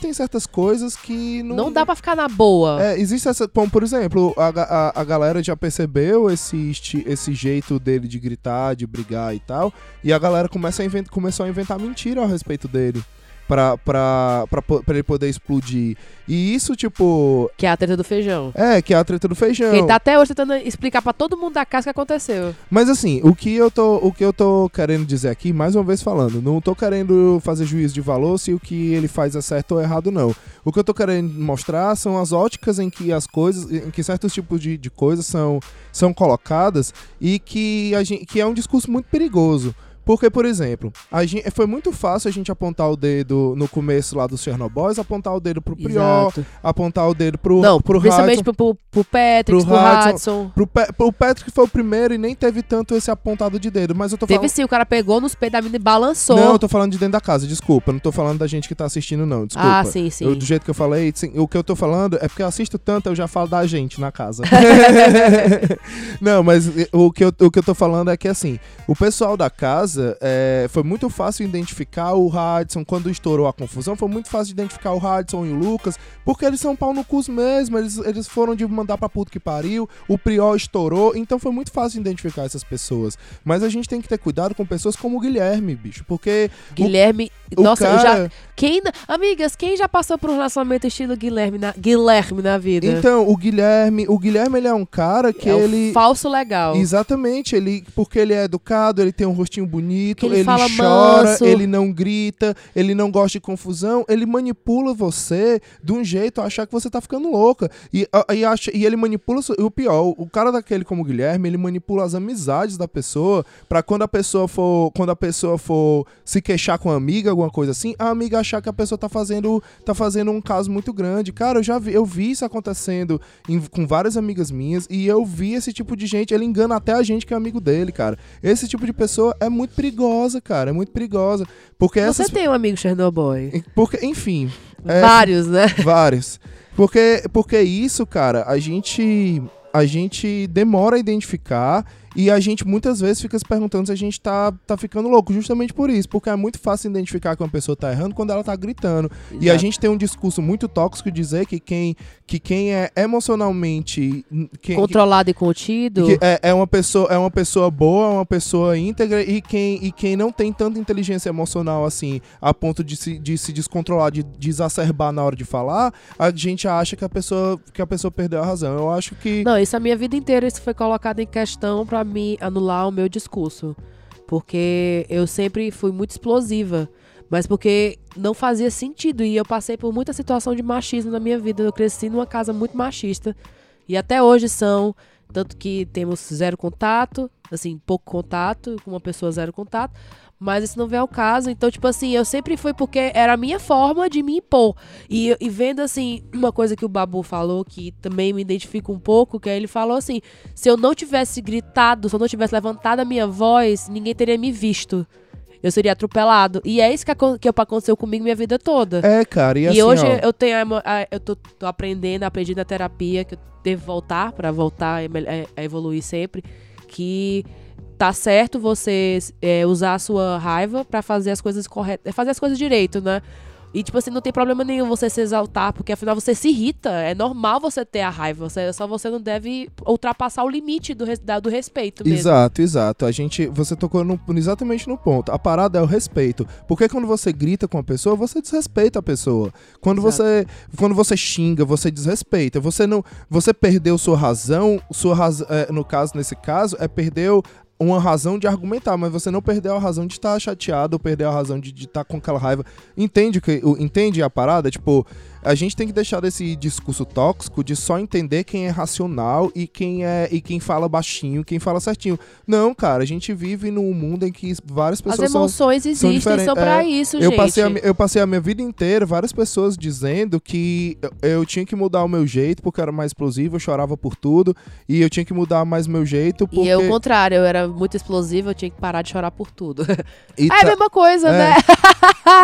Existem certas coisas que não. Não dá pra ficar na boa. É, existe essa. Como, por exemplo, a, a, a galera já percebeu esse, esse jeito dele de gritar, de brigar e tal. E a galera começa a invent, começou a inventar mentira a respeito dele. Pra, pra, pra, pra ele poder explodir. E isso, tipo. Que é a treta do feijão. É, que é a treta do feijão. Ele tá até hoje tentando explicar pra todo mundo da casa o que aconteceu. Mas assim, o que eu tô, o que eu tô querendo dizer aqui, mais uma vez falando, não tô querendo fazer juízo de valor se o que ele faz é certo ou errado, não. O que eu tô querendo mostrar são as óticas em que as coisas, em que certos tipos de, de coisas são, são colocadas e que, a gente, que é um discurso muito perigoso. Porque, por exemplo, a gente, foi muito fácil a gente apontar o dedo no começo lá dos Chernobyls, apontar o dedo pro Prior, Exato. apontar o dedo pro, Não, pro principalmente Hudson. pro, pro, Patrick, pro pro, Hudson. Pro, Pe- pro Patrick foi o primeiro e nem teve tanto esse apontado de dedo, mas eu tô Teve falando... sim, o cara pegou nos peitos da mina e balançou. Não, eu tô falando de dentro da casa, desculpa. Não tô falando da gente que tá assistindo, não. Desculpa. ah, sim, sim. Eu, do jeito que eu falei, sim, o que eu tô falando é porque eu assisto tanto, eu já falo da gente na casa. (laughs) (laughs) não, mas eh, o que, eu, o que eu tô falando é que, assim, o pessoal da casa é, foi muito fácil identificar o Hudson quando estourou a confusão. Foi muito fácil identificar o Hudson e o Lucas, porque eles são pau no cus mesmo. Eles, eles foram de mandar pra puto que pariu. O Priol estourou, então foi muito fácil identificar essas pessoas. Mas a gente tem que ter cuidado com pessoas como o Guilherme, bicho, porque Guilherme. o nossa, eu cara. já. Quem, amigas, quem já passou por um relacionamento estilo Guilherme na, Guilherme na vida? Então, o Guilherme, o Guilherme ele é um cara que é ele o falso legal. Exatamente, ele porque ele é educado, ele tem um rostinho bonito, Que ele ele, chora, manso. ele não grita, ele não gosta de confusão, ele manipula você de um jeito a achar que você tá ficando louca. E, e, acha, e ele manipula o pior, o cara daquele como o Guilherme, ele manipula as amizades da pessoa pra quando a pessoa for, quando a pessoa for se queixar com a amiga, alguma coisa assim, a amiga achar que a pessoa tá fazendo tá fazendo um caso muito grande. Cara, eu já vi, eu vi isso acontecendo em- com várias amigas minhas e eu vi esse tipo de gente, ele engana até a gente que é amigo dele, cara. Esse tipo de pessoa é muito perigosa, cara, é muito perigosa, porque Você essas tem um amigo Chernobyl? porque enfim, é, Vários, né? (laughs) vários. Porque porque isso, cara, a gente a gente demora a identificar e a gente muitas vezes fica se perguntando se a gente tá, tá ficando louco, justamente por isso, porque é muito fácil identificar que uma pessoa tá errando quando ela tá gritando. E a Exato. gente tem um discurso muito tóxico de dizer que quem, que quem é emocionalmente. Quem, Controlado e contido. que é, é uma pessoa, é uma pessoa boa, é uma pessoa íntegra e quem, e quem não tem tanta inteligência emocional assim, a ponto de se, de se descontrolar, de, de exacerbar na hora de falar, a gente acha que a pessoa, que a pessoa perdeu a razão. Eu acho que. Não, isso a minha vida inteira isso foi colocado em questão pra me anular o meu discurso. Porque eu sempre fui muito explosiva. Mas porque não fazia sentido. E eu passei por muita situação de machismo na minha vida. Eu cresci numa casa muito machista. E até hoje são. Tanto que temos zero contato, assim, pouco contato, com uma pessoa zero contato. Mas isso não vem ao caso. Então, tipo assim, eu sempre fui porque era a minha forma de me impor. E, e vendo, assim, uma coisa que o Babu falou, que também me identifica um pouco, que aí ele falou assim: se eu não tivesse gritado, se eu não tivesse levantado a minha voz, ninguém teria me visto. Eu seria atropelado. E é isso que, que aconteceu comigo minha vida toda. É, cara, e, E, assim, hoje ó, eu tenho a a- eu tô, tô aprendendo, aprendi na terapia que eu devo voltar pra voltar a- a evoluir sempre, que tá certo você é, usar a sua raiva pra fazer as coisas corretas, fazer as coisas direito, né? E, tipo assim, não tem problema nenhum você se exaltar, porque afinal você se irrita. É normal você ter a raiva. Você, só você não deve ultrapassar o limite do, res- da- do respeito mesmo. Exato, exato. A gente, você tocou no- exatamente no ponto. A parada é o respeito. Porque quando você grita com a pessoa, você desrespeita a pessoa. Quando Exato. você, quando você xinga, você desrespeita. Você não, você perdeu sua razão. Sua raz, é, no caso, nesse caso, é perdeu uma razão de argumentar, mas você não perdeu a razão de estar chateado, ou perdeu a razão de estar com aquela raiva. Entende que, entende a parada? Tipo, a gente tem que deixar desse discurso tóxico de só entender quem é racional e quem é e quem fala baixinho, quem fala certinho. Não, cara, a gente vive num mundo em que várias As pessoas são emoções existem, diferentes. são pra É, isso, eu gente. passei, a, eu passei a minha vida inteira, várias pessoas dizendo que eu, eu tinha que mudar o meu jeito porque eu era mais explosivo, eu chorava por tudo, e eu tinha que mudar mais meu jeito porque. E eu, o contrário, eu era muito explosiva, eu tinha que parar de chorar por tudo. (laughs) e é a tá- mesma coisa, É. né?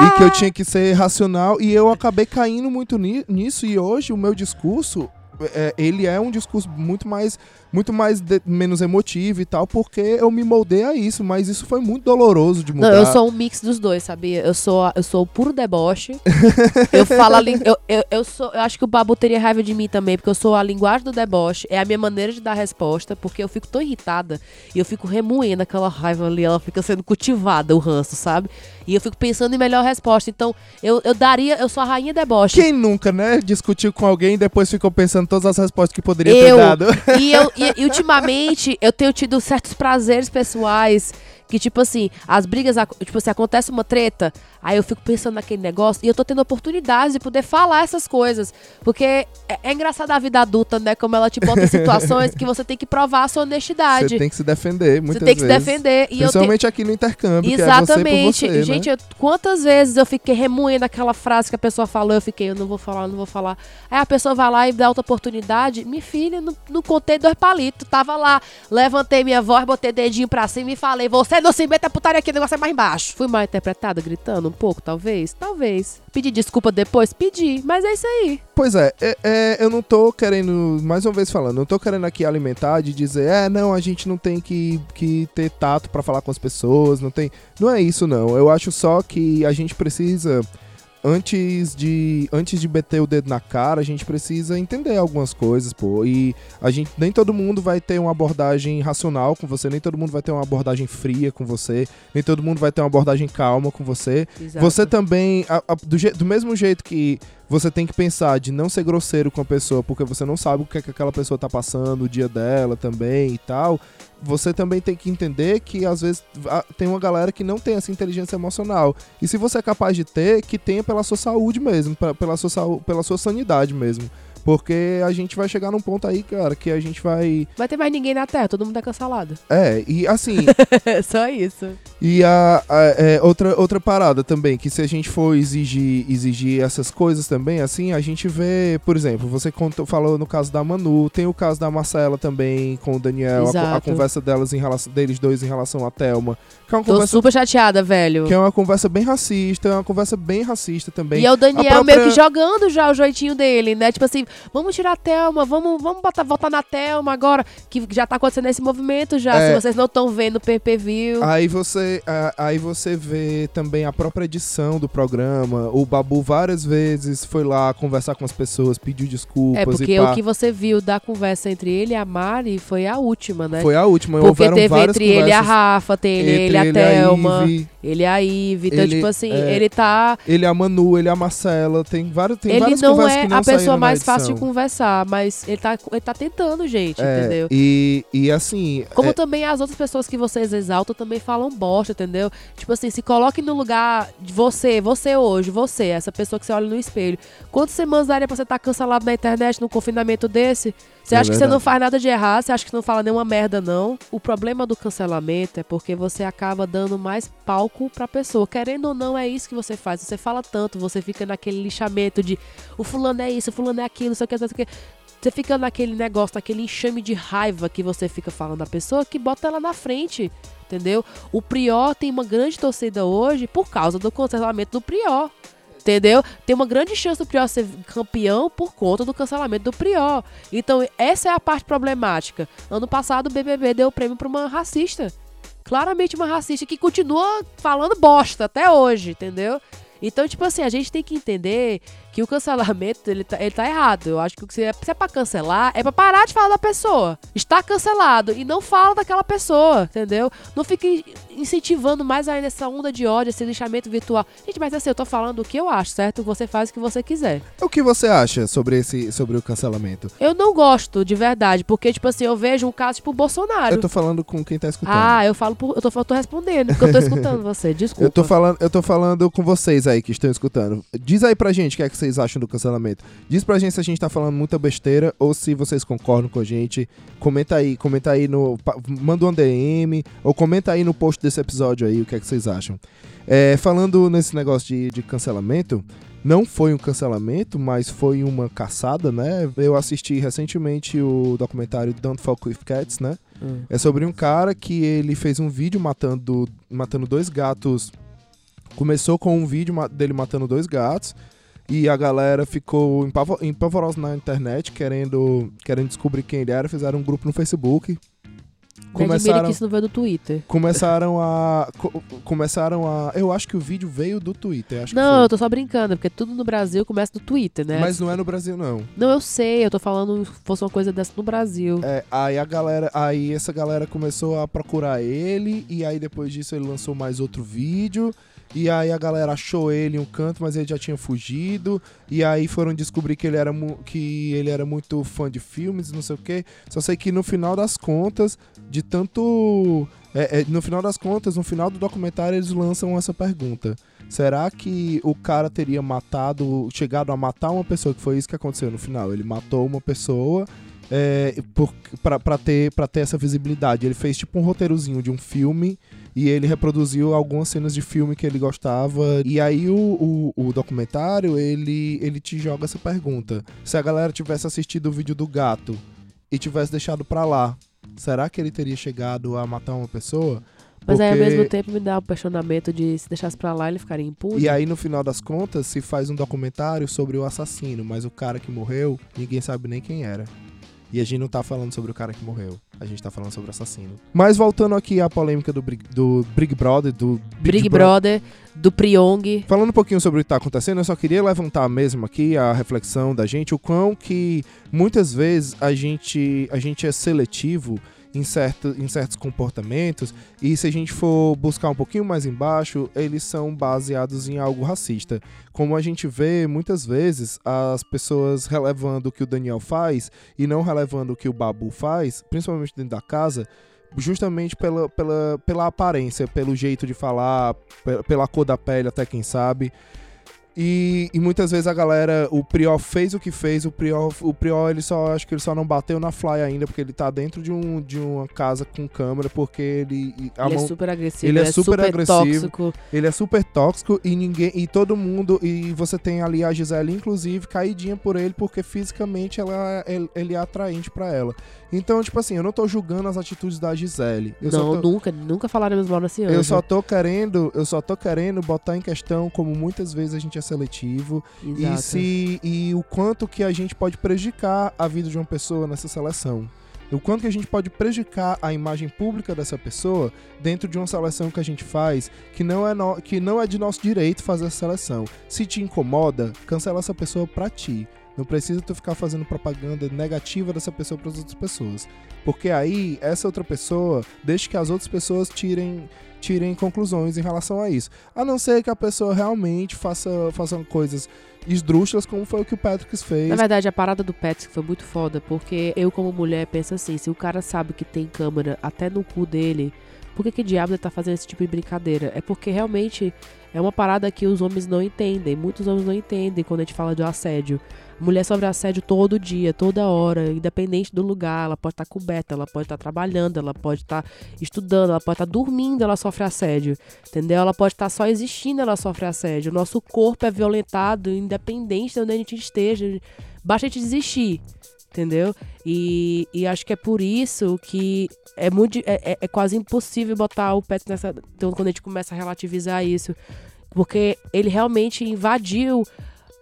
e que eu tinha que ser racional e eu acabei caindo muito ni- nisso e hoje o meu discurso é, ele é um discurso muito mais muito mais de- menos emotivo e tal porque eu me moldei a isso mas isso foi muito doloroso de Não, mudar eu sou um mix dos dois, sabia? Eu sou, eu sou o puro deboche. eu falo a lin- eu, eu, eu sou, eu acho que o Babu teria raiva de mim também, porque eu sou a linguagem do deboche, é a minha maneira de dar resposta, porque eu fico tão irritada e eu fico remoendo aquela raiva ali, ela fica sendo cultivada, o ranço, sabe? E eu fico pensando em melhor resposta. Então, eu, eu daria, eu sou a rainha deboche. quem nunca né discutiu com alguém e depois ficou pensando todas as respostas que poderia Eu. ter dado E, eu, e, e ultimamente eu tenho tido certos prazeres pessoais que, tipo assim, as brigas, tipo assim, acontece uma treta, aí eu fico pensando naquele negócio e eu tô tendo oportunidade de poder falar essas coisas. Porque é, é engraçado a vida adulta, né? Como ela te bota em situações que você tem que provar a sua honestidade. você tem que se defender muitas Você tem que se vezes defender. E principalmente aqui no intercâmbio Exatamente. que é você por você, Gente, né? eu- quantas vezes eu fiquei remoendo aquela frase que a pessoa falou, eu fiquei, eu não vou falar, eu não vou falar. Aí a pessoa vai lá e dá outra oportunidade. Minha filha, não, não contei dois palitos. Tava lá, levantei minha voz, botei dedinho pra cima e falei: Você não se meta putaria aqui, o negócio é mais embaixo. Fui mal interpretada, gritando um pouco, talvez? Talvez. Pedi desculpa depois? Pedi. Mas é isso aí. Pois é, é, é, eu não tô querendo, mais uma vez falando, não tô querendo aqui alimentar de dizer, é, não, a gente não tem que, que ter tato pra falar com as pessoas, não tem. Não é isso, não. Eu acho só que a gente precisa. Antes de, antes de meter o dedo na cara, a gente precisa entender algumas coisas, pô. E a gente nem todo mundo vai ter uma abordagem racional com você, nem todo mundo vai ter uma abordagem fria com você, nem todo mundo vai ter uma abordagem calma com você. Você também, a- a- do, do mesmo jeito que você tem que pensar de não ser grosseiro com a pessoa, porque você não sabe o que, é que aquela pessoa tá passando, o dia dela também e tal. Você também tem que entender que às vezes tem uma galera que não tem essa inteligência emocional. E se você é capaz de ter, que tenha pela sua saúde mesmo, pela sua, pela sua sanidade mesmo. Porque a gente vai chegar num ponto aí, cara, que a gente vai. Vai ter mais ninguém na Terra, todo mundo é cancelado. É, e assim, (laughs) Só isso. E a, a- é, outra, outra parada também, que se a gente for exigir, exigir essas coisas também, assim, a gente vê, por exemplo, você contou, falou no caso da Manu, tem o caso da Marcela também com o Daniel, a, a conversa delas em relação, deles dois em relação à Thelma, que é uma Tô conversa, super chateada, velho. que é uma conversa bem racista, é uma conversa bem racista também. E é o Daniel própria- meio que jogando já o jeitinho dele, né? Tipo assim, vamos tirar a Thelma, vamos, vamos botar, votar na Thelma agora, que já tá acontecendo esse movimento já, É. se vocês não estão vendo o PPV. Aí você, a- aí você vê também a própria edição do programa. O Babu várias vezes foi lá conversar com as pessoas, pediu desculpas É, porque o que você viu da conversa entre ele e a Mari foi a última, né? Foi a última. porque houveram teve entre ele e a Rafa, tem ele, ele e a ele, Thelma, Ivy, ele e a Ivy. Então, Ele- tipo assim, é. ele tá. ele a Manu, ele a Marcela. Tem, vários, tem ele não é a pessoa mais fácil de conversar, mas ele tá, ele tá tentando, gente, É, entendeu? E, e assim. Como é, também as outras pessoas que vocês exaltam também falam bosta, entendeu? Tipo assim, se coloque no lugar de você, você hoje, você, essa pessoa que você olha no espelho. Quantas semanas daria pra você estar cancelado na internet num confinamento desse? Você É acha que você não faz nada de errado? Você acha que não fala nenhuma merda, não? O problema do cancelamento é porque você acaba dando mais palco pra pessoa. Querendo ou não, é isso que você faz. Você fala tanto, você fica naquele lixamento de o fulano é isso, o fulano é aquilo, não sei o que, não sei o que. Você fica naquele negócio, naquele enxame de raiva que você fica falando da pessoa que bota ela na frente, entendeu? O Prior tem uma grande torcida hoje por causa do cancelamento do Prior. Entendeu? Tem uma grande chance do Prior ser campeão por conta do cancelamento do Prior. Então, essa é a parte problemática. Ano passado, o BBB deu o prêmio pra uma racista. Claramente uma racista que continua falando bosta até hoje, entendeu? Então, tipo assim, a gente tem que entender que o cancelamento, ele tá, ele tá errado. Eu acho que se é, se é pra cancelar, é pra parar de falar da pessoa. Está cancelado e não fala daquela pessoa, entendeu? Não fique incentivando mais ainda essa onda de ódio, esse lixamento virtual. Gente, mas assim, eu tô falando o que eu acho, certo? Você faz o que você quiser. O que você acha sobre esse sobre o cancelamento? Eu não gosto, de verdade, porque, tipo assim, eu vejo um caso tipo o Bolsonaro. Eu tô falando com quem tá escutando. Ah, eu falo por. Eu tô, eu tô respondendo, porque eu tô escutando (laughs) você. Desculpa. Eu tô, falando, eu tô falando com vocês aí que estão escutando. Diz aí pra gente o que é que vocês acham do cancelamento. Diz pra gente se a gente tá falando muita besteira ou se vocês concordam com a gente. Comenta aí, comenta aí no. Manda um DM ou comenta aí no post desse episódio aí o que é que vocês acham. É, falando nesse negócio de, de cancelamento, não foi um cancelamento, mas foi uma caçada, né? Eu assisti recentemente o documentário Don't Fuck With Cats, né? Hum. É sobre um cara que ele fez um vídeo matando, matando dois gatos. Começou com um vídeo dele matando dois gatos. E a galera ficou empavorosa na internet, querendo, querendo descobrir quem ele era. Fizeram um grupo no Facebook começaram que isso não veio do Twitter. Começaram a co começaram a eu acho que o vídeo veio do Twitter, Não, eu tô só brincando, porque tudo no Brasil começa do Twitter, né? Mas não é no Brasil não. Não, eu sei, eu tô falando fosse uma coisa dessa no Brasil. É, aí a galera, aí essa galera começou a procurar ele e aí depois disso ele lançou mais outro vídeo. E aí a galera achou ele em um canto, mas ele já tinha fugido. E aí foram descobrir que ele era, que ele era muito fã de filmes, não sei o quê. Só sei que no final das contas, de tanto. É, é, no final das contas, no final do documentário, eles lançam essa pergunta. Será que o cara teria matado, chegado a matar uma pessoa? Que foi isso que aconteceu no final. Ele matou uma pessoa é, para ter, ter essa visibilidade. Ele fez tipo um roteirozinho de um filme e ele reproduziu algumas cenas de filme que ele gostava. E aí o, o, o, documentário, ele, ele te joga essa pergunta. Se a galera tivesse assistido o vídeo do gato e tivesse deixado pra lá, será que ele teria chegado a matar uma pessoa? Mas Porque... aí, ao mesmo tempo, me dá o questionamento de se deixasse pra lá, ele ficaria impune. E aí, no final das contas, se faz um documentário sobre o assassino, mas o cara que morreu, ninguém sabe nem quem era. E a gente não tá falando sobre o cara que morreu. A gente tá falando sobre o assassino. Mas voltando aqui à polêmica do, do Big Brother, do Big, Big Brother, do Priong. Falando um pouquinho sobre o que tá acontecendo, eu só queria levantar mesmo aqui a reflexão da gente, o quão que muitas vezes a gente, a gente é seletivo em, certo, em certos comportamentos, e se a gente for buscar um pouquinho mais embaixo, eles são baseados em algo racista. Como a gente vê muitas vezes as pessoas relevando o que o Daniel faz e não relevando o que o Babu faz, principalmente dentro da casa, justamente pela, pela, pela aparência, pelo jeito de falar, pela cor da pele, até quem sabe. E, e, muitas vezes a galera, o Prior fez o que fez, o Prior, o Prior ele só acho que ele só não bateu na fly ainda, porque ele tá dentro de, um, de uma casa com câmera, porque ele. ele é mão, é super agressivo, ele é, é super, super agressivo. Tóxico. Ele é super tóxico e ninguém. E todo mundo. E você tem ali a Gisele, inclusive, caidinha por ele, porque fisicamente ela, ele, ele é atraente para ela. Então, tipo assim, eu não tô julgando as atitudes da Gisele. Eu não, tô... nunca, nunca falaremos mal nesse ano. Eu só tô querendo, eu só tô querendo botar em questão como muitas vezes a gente é seletivo Exato. e se e o quanto que a gente pode prejudicar a vida de uma pessoa nessa seleção. O quanto que a gente pode prejudicar a imagem pública dessa pessoa dentro de uma seleção que a gente faz, que não é, no, que não é de nosso direito fazer essa seleção. Se te incomoda, cancela essa pessoa pra ti. Não precisa tu ficar fazendo propaganda negativa dessa pessoa para as outras pessoas. Porque aí, essa outra pessoa deixa que as outras pessoas tirem, tirem conclusões em relação a isso. A não ser que a pessoa realmente faça, faça coisas esdrúxulas, como foi o que o Patrick fez. Na verdade, a parada do Patrick foi muito foda, porque eu, como mulher, penso assim: se o cara sabe que tem câmera até no cu dele, por que, que diabo ele tá fazendo esse tipo de brincadeira? É porque realmente é uma parada que os homens não entendem. Muitos homens não entendem quando a gente fala de assédio. Mulher sofre assédio todo dia, toda hora, independente do lugar. Ela pode estar tá coberta, ela pode estar tá trabalhando, ela pode estar tá estudando, ela pode estar tá dormindo, ela sofre assédio. Entendeu? Ela pode estar tá só existindo, ela sofre assédio. O nosso corpo é violentado, independente de onde a gente esteja. Basta a gente desistir entendeu? E, e acho que é por isso que é muito é, é, é quase impossível botar o pet nessa então quando a gente começa a relativizar isso, porque ele realmente invadiu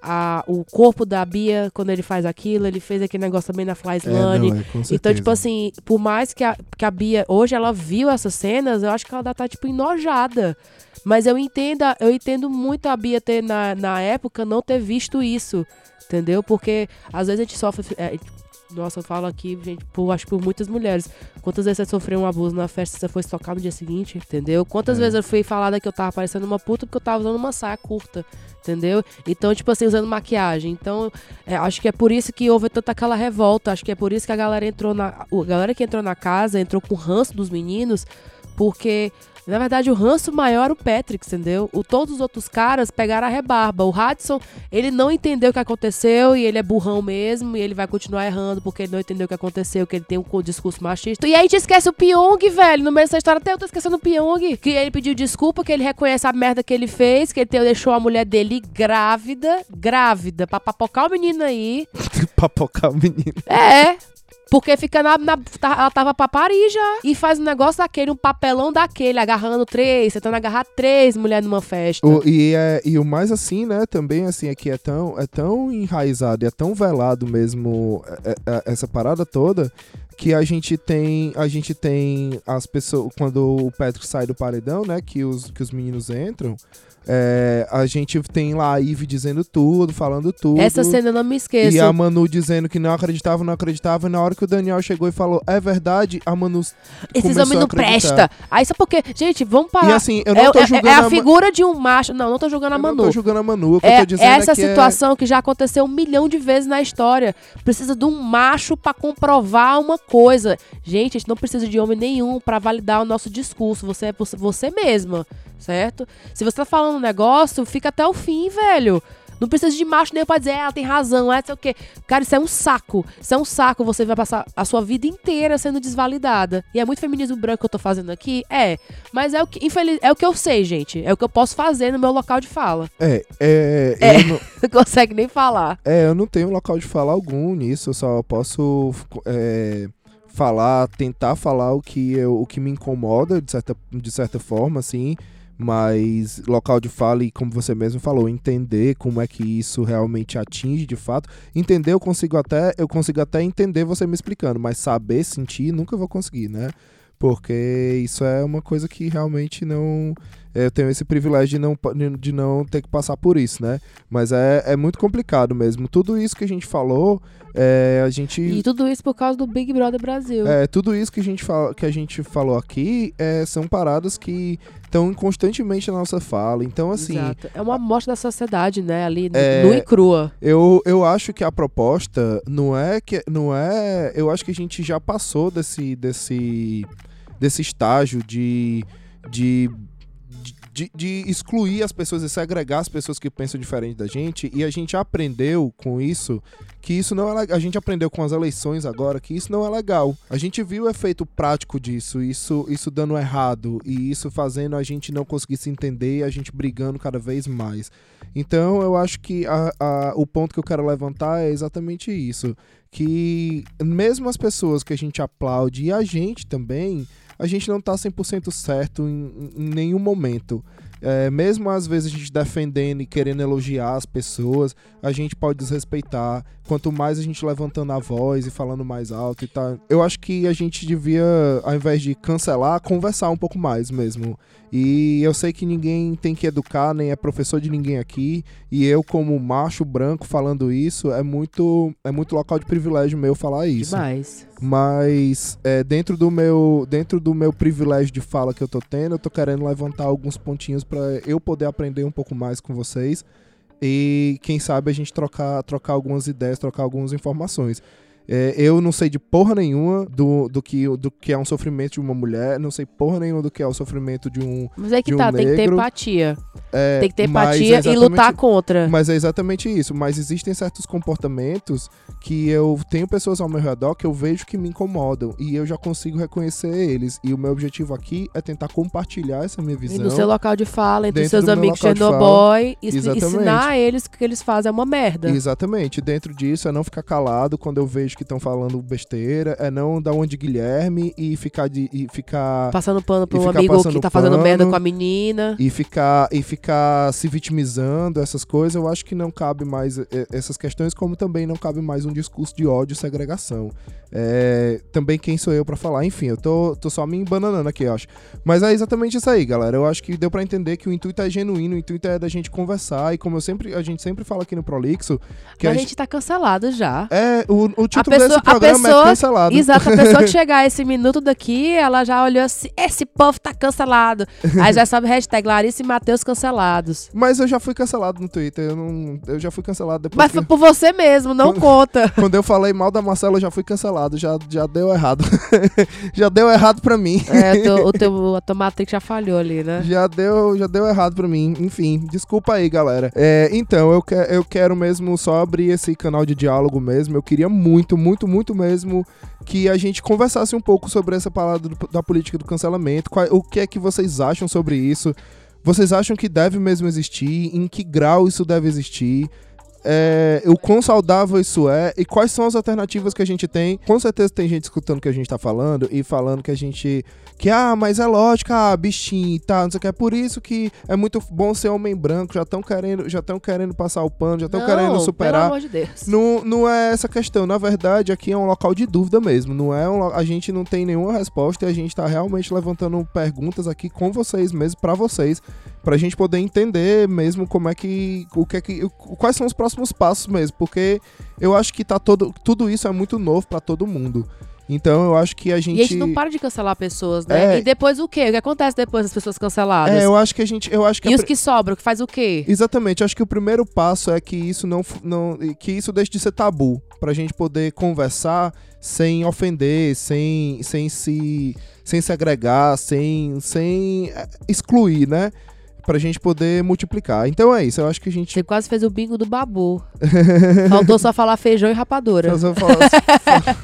a, o corpo da Bia quando ele faz aquilo, ele fez aquele negócio também na Fly Slane. É, é, então, tipo assim, por mais que a, que a Bia hoje ela viu essas cenas, eu acho que ela tá, tipo, enojada. Mas eu entendo, eu entendo muito a Bia ter, na, na época, não ter visto isso. Entendeu? Porque às vezes a gente sofre. é, nossa, eu falo aqui, gente, por, acho que por muitas mulheres. Quantas vezes você sofreu um abuso na festa e você foi tocar no dia seguinte, entendeu? Quantas É. vezes eu fui falada que eu tava parecendo uma puta porque eu tava usando uma saia curta, entendeu? Então, tipo assim, usando maquiagem. Então, é, acho que é por isso que houve tanta aquela revolta. Acho que é por isso que a galera entrou na. A galera que entrou na casa entrou com ranço dos meninos, porque. Na verdade, o ranço maior era o Patrick, entendeu? O, todos os outros caras pegaram a rebarba. O Hudson, ele não entendeu o que aconteceu e ele é burrão mesmo e ele vai continuar errando porque ele não entendeu o que aconteceu, que ele tem um discurso machista. E aí a gente esquece o Pyong, velho. No meio dessa história até eu tô esquecendo o Pyong. Que ele pediu desculpa, que ele reconhece a merda que ele fez, que ele deixou a mulher dele grávida, grávida, pra papocar o menino aí. (laughs) Papocar o menino. É. Porque fica na, na- tá- Ela tava pra Paris já. E faz um negócio daquele, um papelão daquele, agarrando três, tentando agarrar três mulheres numa festa. O, e, é, e o mais assim, né, também assim, é é tão, é tão enraizado e é tão velado mesmo é, é, essa parada toda que a gente tem a gente tem as pessoas quando o Patrick sai do paredão, né, que os que os meninos entram, é, a gente tem lá a Ivy dizendo tudo, falando tudo. Essa cena eu não me esqueço. E a Manu dizendo que não acreditava, não acreditava. E na hora que o Daniel chegou e falou, é verdade, a Manu. Esses homens a não prestam. Aí só porque. Gente, vamos parar. E assim, eu não é, tô é- julgando é a Ma- figura de um macho. Não, não tô julgando a eu Manu. não tô julgando a Manu. O que eu É, tô dizendo é essa é é- situação que já aconteceu um milhão de vezes na história. Precisa de um macho pra comprovar uma coisa. Gente, a gente não precisa de homem nenhum pra validar o nosso discurso. Você é você mesma, certo? Se você tá falando um negócio, fica até o fim, velho. Não precisa de macho nenhum pra dizer, "É, ela tem razão, é, sei o quê. Cara, isso é um saco. Isso é um saco. Você vai passar a sua vida inteira sendo desvalidada. E é muito feminismo branco que eu tô fazendo aqui? É. Mas é o que, infeliz, é o que eu sei, gente. É o que eu posso fazer no meu local de fala. É, é, É. Eu não, Não (laughs) consegue nem falar. é, eu não tenho local de falar algum nisso, eu só posso é, falar, tentar falar o que, eu, o que me incomoda, de certa, de certa forma, assim, mas local de fala e, como você mesmo falou, entender como é que isso realmente atinge de fato. Entender, eu consigo até, eu consigo até entender você me explicando, mas saber, sentir, nunca vou conseguir, né? Porque isso é uma coisa que realmente não. Eu tenho esse privilégio de não, de não ter que passar por isso, né? Mas é, é muito complicado mesmo. Tudo isso que a gente falou, é, a gente. E tudo isso por causa do Big Brother Brasil. É, tudo isso que a gente, fala, que a gente falou aqui é, são paradas que estão constantemente na nossa fala. Então, assim, Exato. É uma amostra da sociedade, né? Ali, É, nua e crua. Eu, eu acho que a proposta não é que não é, eu acho que a gente já passou desse desse desse estágio de de de, de excluir as pessoas e segregar as pessoas que pensam diferente da gente e a gente aprendeu com isso que isso não é legal. A gente aprendeu com as eleições agora que isso não é legal. A gente viu o efeito prático disso, isso isso dando errado e isso fazendo a gente não conseguir se entender e a gente brigando cada vez mais. Então eu acho que a- a- o ponto que eu quero levantar é exatamente isso. Que mesmo as pessoas que a gente aplaude e a gente também, a gente não tá 100% certo em, em nenhum momento. É, mesmo às vezes a gente defendendo e querendo elogiar as pessoas, a gente pode desrespeitar. Quanto mais a gente levantando a voz e falando mais alto e tal. Eu acho que a gente devia, ao invés de cancelar, conversar um pouco mais mesmo. E eu sei que ninguém tem que educar, nem é professor de ninguém aqui. E eu, como macho branco, falando isso, é muito, é muito local de privilégio meu falar isso. Demais. Mas é, dentro do meu dentro do meu privilégio de fala que eu tô tendo, eu tô querendo levantar alguns pontinhos pra eu poder aprender um pouco mais com vocês e quem sabe a gente trocar trocar algumas ideias, trocar algumas informações. É, eu não sei de porra nenhuma do, do, que, do que é um sofrimento de uma mulher, não sei porra nenhuma do que é o sofrimento de um. Mas é que um tá, tem que ter negro. empatia. é, tem que ter empatia é e lutar contra. Mas é exatamente isso. Mas existem certos comportamentos que eu tenho pessoas ao meu redor que eu vejo que me incomodam e eu já consigo reconhecer eles. E o meu objetivo aqui é tentar compartilhar essa minha E visão. no seu local de fala, entre seus amigos Chernobyl, e ensinar a eles que o que eles fazem é uma merda. Exatamente. Dentro disso é não ficar calado quando eu vejo que estão falando besteira, é não dar uma de Guilherme e ficar de e ficar Passando pano pro E ficar amigo que tá fazendo merda com a menina. e ficar e ficar se vitimizando, essas coisas, eu acho que não cabe mais eh, essas questões, como também não cabe mais um discurso de ódio e segregação. É, também quem sou eu pra falar, enfim, eu tô, tô só me embananando aqui, eu acho. Mas é exatamente isso aí, galera. Eu acho que deu pra entender que o intuito é genuíno, o intuito é da gente conversar e como eu sempre a gente sempre fala aqui no Prolixo, que a a gente tá cancelado já. é, o, o título pessoa- desse a programa pessoa- é cancelado. Exato, a pessoa que (laughs) chegar a esse minuto daqui, ela já olhou assim, esse povo tá cancelado. Aí já sabe hashtag Larissa e Matheus cancelados. Mas eu já fui cancelado no Twitter. Eu, não, eu já fui cancelado depois. Mas que- foi por você mesmo, não conta. (laughs) quando eu falei mal da Marcela, eu já fui cancelado. Já, já deu errado. (laughs) já deu errado pra mim. É, o teu, o teu, a tua matrix já falhou ali, né? Já deu, já deu errado pra mim. Enfim, desculpa aí, galera. É, então, eu, que, eu quero mesmo só abrir esse canal de diálogo mesmo. Eu queria muito, muito, muito mesmo que a gente conversasse um pouco sobre essa parada do- da política do cancelamento. Qual- o que é que vocês acham sobre isso? Vocês acham que deve mesmo existir? Em que grau isso deve existir? É, o quão saudável isso é e quais são as alternativas que a gente tem. Com certeza tem gente escutando o que a gente tá falando e falando que a gente. Que, ah, mas é lógico, ah, bichinho e tal, não sei o que. É por isso que é muito bom ser homem branco. Já estão querendo, já estão querendo passar o pano, já estão querendo Pelo superar. amor de Deus. Não, não é essa questão. Na verdade, aqui é um local de dúvida mesmo. Não é um a gente não tem nenhuma resposta e a gente tá realmente levantando perguntas aqui com vocês mesmo, pra vocês, pra gente poder entender mesmo como é que o que é que quais são os próximos passos mesmo, porque eu acho que tá todo tudo isso é muito novo pra todo mundo. Então eu acho que a gente E a gente não para de cancelar pessoas, né? É. E depois o quê? O que acontece depois das pessoas canceladas? É, eu acho que a gente eu acho que E a os que sobram, que faz o quê? Exatamente, acho que o primeiro passo é que isso não, não que isso deixe de ser tabu, pra gente poder conversar sem ofender, sem, sem se sem segregar, sem sem eh, excluir, né? Pra gente poder multiplicar. Então é isso, eu acho que a gente Você quase fez o bingo do babu. (laughs) Faltou só falar feijão e rapadura. Eu falo assim,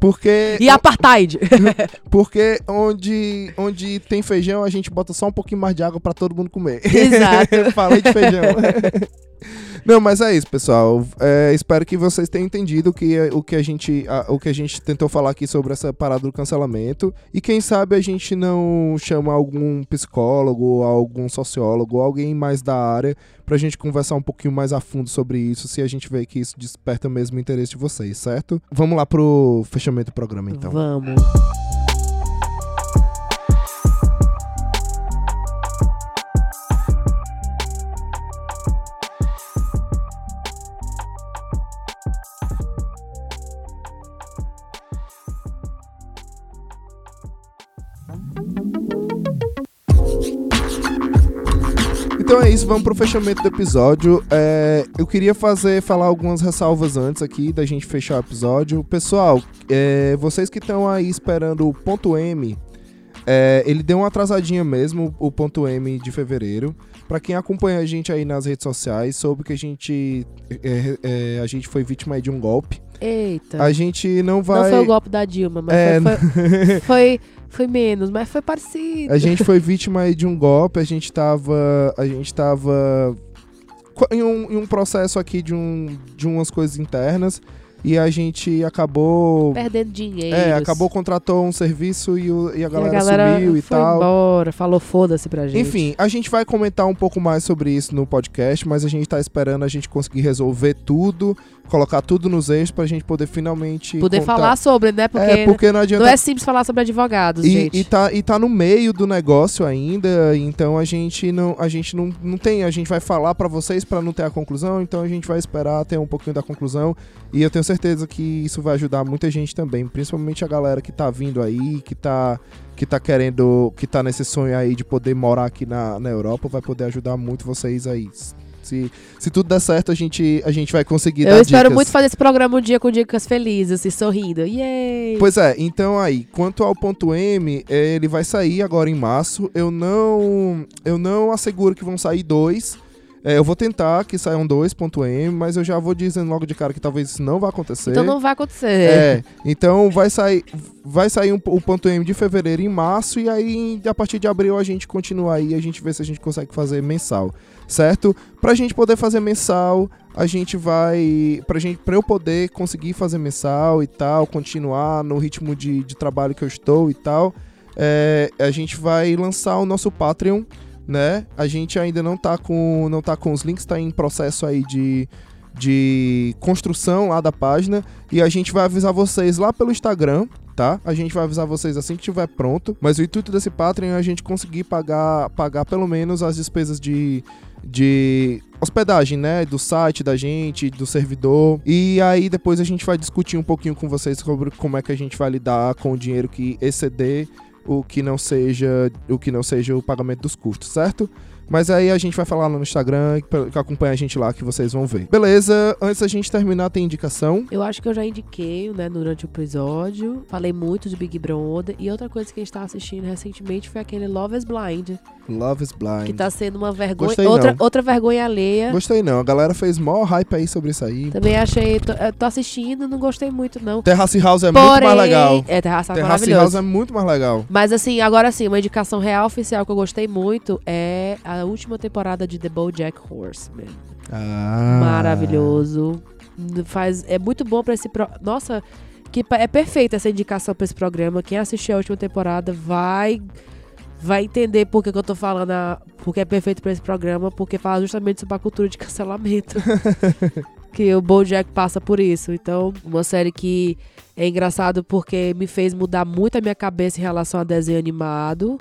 Porque E apartheid. (laughs) porque onde onde tem feijão, a gente bota só um pouquinho mais de água pra todo mundo comer. Exato. (laughs) Falei de feijão. (laughs) Não, mas é isso, pessoal. É, espero que vocês tenham entendido que, o, que a gente, a- o que a gente tentou falar aqui sobre essa parada do cancelamento. E quem sabe a gente não chama algum psicólogo, algum sociólogo, alguém mais da área, pra gente conversar um pouquinho mais a fundo sobre isso, se a gente vê que isso desperta mesmo o interesse de vocês, certo? Vamos lá pro fechamento do programa, então. Vamos. Isso, vamos pro fechamento do episódio. É, eu queria fazer, falar algumas ressalvas antes aqui da gente fechar o episódio. Pessoal, é, vocês que estão aí esperando o ponto M, é, ele deu uma atrasadinha mesmo, o ponto M de fevereiro. Pra quem acompanha a gente aí nas redes sociais, soube que a gente, é, é, a gente foi vítima de um golpe. Eita. A gente não vai. Não foi o golpe da Dilma, mas É, foi, foi, foi, foi menos, mas foi parecido. A gente foi vítima de um golpe, a gente tava. A gente tava em um, em um processo aqui de, um, de umas coisas internas e a gente acabou. Perdendo dinheiro. É, acabou, contratou um serviço e, o- e a E galera, a galera sumiu e tal. embora, falou foda-se pra gente. Enfim, a gente vai comentar um pouco mais sobre isso no podcast, mas a gente tá esperando a gente conseguir resolver tudo, colocar tudo nos eixos pra gente poder finalmente. Poder contar- falar sobre, né? Porque, é, porque não adianta não é simples falar sobre advogados, E, gente. e, tá, e tá no meio do negócio ainda, então a gente não, a gente não, não tem, a gente vai falar pra vocês pra não ter a conclusão, então a gente vai esperar ter um pouquinho da conclusão e eu tenho certeza que isso vai ajudar muita gente também, principalmente a galera que tá vindo aí, que tá que tá querendo, que tá nesse sonho aí de poder morar aqui na, na Europa, vai poder ajudar muito vocês aí. Se, se tudo der certo, a gente, a gente vai conseguir dar Eu espero dicas. muito fazer esse programa um dia com dicas felizes e sorrindo. Yay! Pois é, então aí, quanto ao ponto M, eh, ele vai sair agora em março. Eu não, eu não asseguro que vão sair dois. Eh, eu vou tentar que saiam dois ponto M, mas eu já vou dizendo logo de cara que talvez isso não vá acontecer. então não vai acontecer. É, então vai sair, vai sair um, o ponto M de fevereiro em março e aí a partir de abril a gente continua aí, a gente vê se a gente consegue fazer mensal. certo? Pra gente poder fazer mensal, a gente vai. Pra, gente, pra eu poder conseguir fazer mensal e tal, continuar no ritmo de, de trabalho que eu estou e tal, é, a gente vai lançar o nosso Patreon, né? A gente ainda não tá com, não tá com os links, tá em processo aí de, de construção lá da página. E a gente vai avisar vocês lá pelo Instagram, tá? A gente vai avisar vocês assim que estiver pronto. Mas o intuito desse Patreon é a gente conseguir pagar, pagar pelo menos as despesas de, de hospedagem, né? Do site da gente, do servidor. E aí depois a gente vai discutir um pouquinho com vocês sobre como é que a gente vai lidar com o dinheiro que exceder o que não seja o que não seja o pagamento dos custos, certo? Mas aí a gente vai falar lá no Instagram, que acompanha a gente lá, que vocês vão ver. Beleza, antes da gente terminar, tem indicação? Eu acho que eu já indiquei, né, durante o episódio. Falei muito de Big Brother. E outra coisa que a gente tá assistindo recentemente foi aquele Love is Blind. Love is Blind. Que tá sendo uma vergonha. Gostei outra, não. outra vergonha alheia. Gostei não, a galera fez mó hype aí sobre isso aí. Também achei. Tô, tô assistindo, não gostei muito, não. Terrace House é Porém, muito mais legal. É, Terrace House é Terrace maravilhoso. House é muito mais legal. Mas assim, agora sim, uma indicação real oficial que eu gostei muito é a última temporada de The BoJack Horseman. Ah. Maravilhoso. Faz, é muito bom pra esse pro... Nossa, que é perfeita essa indicação pra esse programa. Quem assistiu a última temporada vai vai entender por que, que eu tô falando, a... porque é perfeito pra esse programa, porque fala justamente sobre a cultura de cancelamento. (laughs) que o BoJack passa por isso. Então, uma série que é engraçado porque me fez mudar muito a minha cabeça em relação a desenho animado,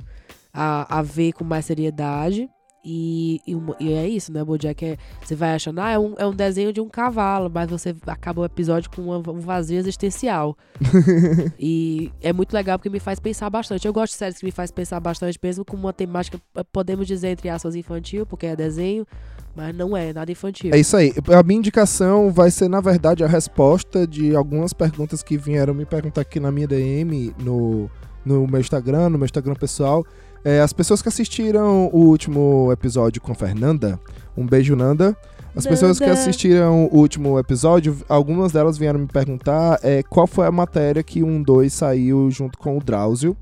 a, a ver com mais seriedade. E, e, e é isso, né? Bojack é. Você vai achando, ah, é um, é um desenho de um cavalo, mas você acaba o episódio com uma- um vazio existencial. (laughs) e é muito legal porque me faz pensar bastante. Eu gosto de séries que me faz pensar bastante, mesmo com uma temática, eh, podemos dizer, entre aspas, infantil, porque é desenho, mas não é nada infantil. É isso aí. A minha indicação vai ser, na verdade, a resposta de algumas perguntas que vieram me perguntar aqui na minha DM, no, no meu Instagram, no meu Instagram pessoal. É, as pessoas que assistiram o último episódio com Fernanda, um beijo, Nanda. As pessoas que assistiram o último episódio, algumas delas vieram me perguntar é, qual foi a matéria que um 2 saiu junto com o Drauzio.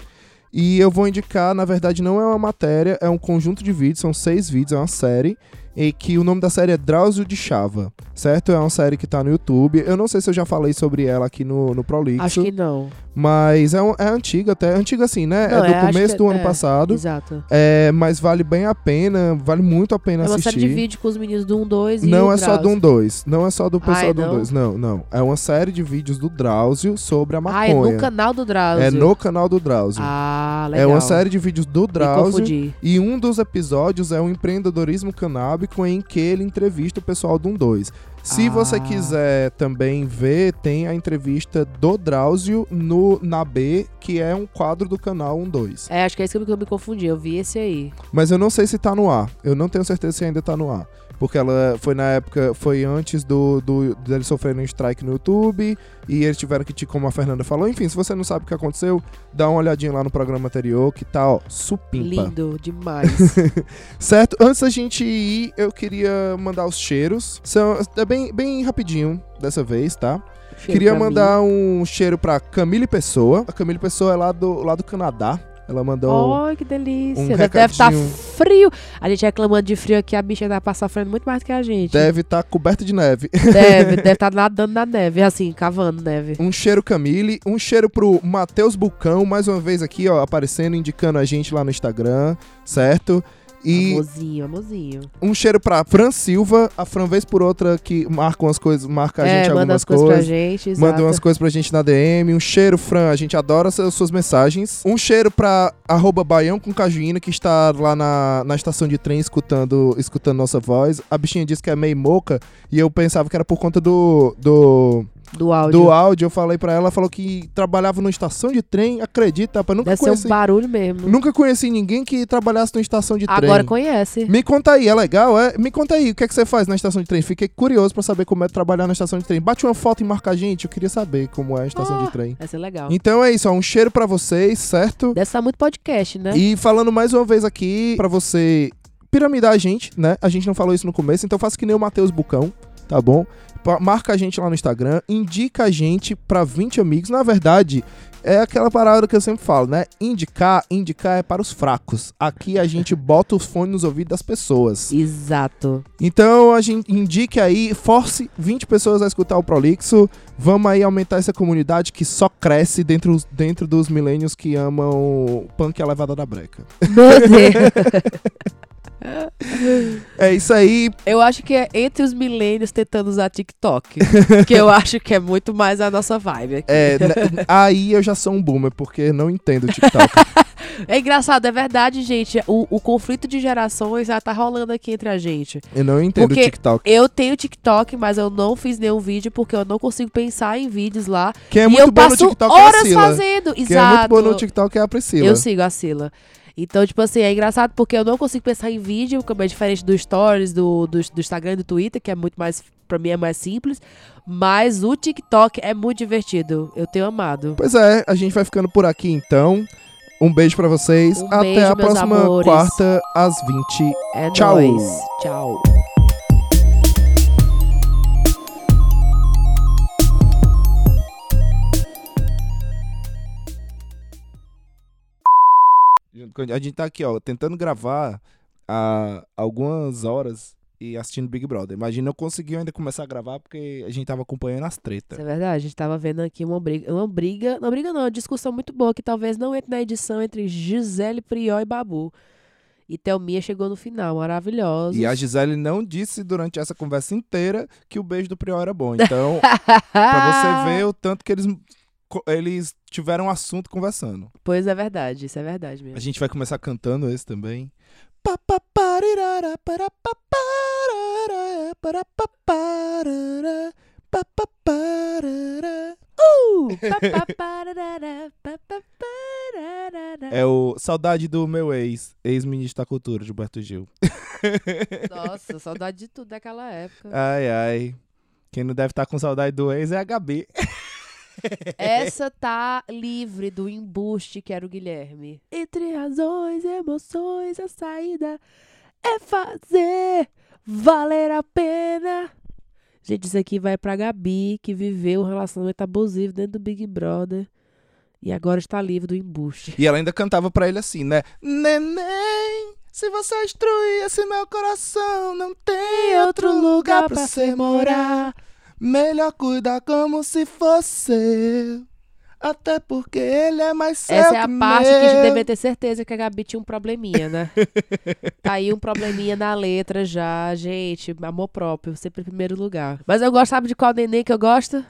E eu vou indicar, na verdade, não é uma matéria, é um conjunto de vídeos, são seis vídeos, é uma série. E que o nome da série é Drauzio de Chava, certo? É uma série que tá no YouTube. Eu não sei se eu já falei sobre ela aqui no, no Prolixo, Acho que não. Mas é, um- é antiga até. Antiga assim, né? Não, é é, do começo do ano é, passado. Exato. É, mas vale bem a pena, vale muito a pena É uma assistir. série de vídeo com os meninos do 1, 2 e Não é só do Drauzio. 1 2. Não é só do pessoal Ai, do 1 não? 2. Não, não. É uma série de vídeos do Drauzio sobre a Ah, é maconha. no canal do Drauzio. É no canal do Drauzio. Ah, é legal. uma série de vídeos do Drauzio. E um dos episódios é o empreendedorismo canábico em que ele entrevista o pessoal do 12. Se Ah. você quiser também ver, tem a entrevista do Drauzio no na B, que é um quadro do canal 12. É, acho que é isso que eu me confundi. Eu vi esse aí. Mas eu não sei se tá no ar. Eu não tenho certeza se ainda tá no ar. Porque ela foi na época, foi antes do, do dele sofrerem um strike no YouTube. E eles tiveram que, te- como a Fernanda falou. Enfim, se você não sabe o que aconteceu, dá uma olhadinha lá no programa anterior, que tá, ó, supimpa. Lindo demais. (laughs) Certo? Antes da gente ir, eu queria mandar os cheiros. São, é bem, bem rapidinho dessa vez, tá? Cheiro queria mandar um cheiro pra Camille Pessoa. A Camille Pessoa é lá do, lá do Canadá. Ela mandou. Ai, que delícia. um deve estar recadinho. frio. A gente reclamando de frio aqui, a bicha ainda tá sofrendo muito mais que a gente. Deve estar coberta de neve. Deve, deve estar (laughs) nadando na neve, assim, cavando neve. Um cheiro Camille, um cheiro pro Matheus Bucão, mais uma vez aqui, ó, aparecendo, indicando a gente lá no Instagram, certo? E Amorzinho, amorzinho. um cheiro pra Fran Silva, a Fran vez por outra que marca umas coisas, marca a é, gente manda algumas as coisas coisas. pra gente. Manda exato. umas coisas pra gente na DM. Um cheiro, Fran. A gente adora as suas mensagens. Um cheiro pra arroba Baião com Cajuína, que está lá na, na estação de trem escutando, escutando nossa voz. A bichinha disse que é meio moca e eu pensava que era por conta do. do Do áudio. do áudio, eu falei pra ela, ela falou que trabalhava numa estação de trem, acredita, rapaz, nunca Deve ser conheci, um barulho mesmo. nunca conheci ninguém que trabalhasse numa estação de trem. Agora conhece. Me conta aí, é legal, é? Me conta aí, o que é que você faz na estação de trem? Fiquei curioso pra saber como é trabalhar na estação de trem. Bate uma foto e marca a gente, eu queria saber como é a estação Ah. de trem. Vai ser legal. Então é isso, ó, um cheiro pra vocês, certo? Deve estar muito podcast, né? E falando mais uma vez aqui pra você piramidar a gente, né? A gente não falou isso no começo, então faça que nem o Matheus Bucão. tá bom? Marca a gente lá no Instagram, indica a gente pra 20 amigos. Na verdade, é aquela parada que eu sempre falo, né? Indicar, indicar é para os fracos. Aqui a gente (laughs) bota os fones nos ouvidos das pessoas. Exato. Então a gente indique aí, force 20 pessoas a escutar o Prolixo. Vamos aí aumentar essa comunidade que só cresce dentro, dentro dos milênios que amam punk e a levada da breca. Meu (laughs) Deus. (laughs) É isso aí. Eu acho que é entre os milênios tentando usar TikTok. (laughs) que eu acho que é muito mais a nossa vibe aqui. É, né, aí eu já sou um boomer, porque não entendo o TikTok. (laughs) É engraçado, é verdade, gente. O, o conflito de gerações já tá rolando aqui entre a gente. Eu não entendo Porque o TikTok. Eu tenho TikTok, mas eu não fiz nenhum vídeo porque eu não consigo pensar em vídeos lá. Quem é e muito eu bom no passo TikTok é a horas Sila. fazendo. Quem Exato. é muito bom no TikTok é a Priscila. Eu sigo a Sila. Então, tipo assim, é engraçado porque eu não consigo pensar em vídeo, como é diferente do Stories, do, do, do Instagram e do Twitter, que é muito mais, pra mim é mais simples. Mas o TikTok é muito divertido. Eu tenho amado. Pois é, a gente vai ficando por aqui então. Um beijo pra vocês. Um Até beijo, a próxima amores. quarta, às 20. É Tchau. nóis. Tchau. A gente tá aqui, ó, tentando gravar há algumas horas e assistindo Big Brother. Imagina eu consegui ainda começar a gravar porque a gente tava acompanhando as tretas. Isso é verdade. A gente tava vendo aqui uma briga. Uma briga. Não, briga não, uma discussão muito boa que talvez não entre na edição entre Gisele Prió e Babu. E Thelminha chegou no final, maravilhosa. E a Gisele não disse durante essa conversa inteira que o beijo do Prior era bom. Então, pra você (laughs) ver o tanto que eles, eles tiveram assunto conversando. Pois é verdade, isso é verdade A mesmo. gente vai começar cantando esse também. Uh! É o Saudade do meu ex, ex-ministro da cultura, Gilberto Gil. (laughs) Nossa, saudade de tudo daquela época. Ai, ai. Quem não deve estar com saudade do ex é a Gabi. (laughs) Essa tá livre do embuste que era o Guilherme. Entre razões e emoções, a saída é fazer valer a pena. Gente, isso aqui vai pra Gabi, que viveu um relacionamento abusivo dentro do Big Brother. E agora está livre do embuste. E ela ainda cantava pra ele assim, né? Neném, se você destruir esse meu coração, não tem outro lugar pra você morar. Melhor cuidar como se fosse. Até porque ele é mais seu Essa é a parte que a gente meu. devia ter certeza que a Gabi tinha um probleminha, né? (laughs) tá aí um probleminha na letra já, gente. Amor próprio, sempre em primeiro lugar. Mas eu gosto, sabe de qual neném que eu gosto?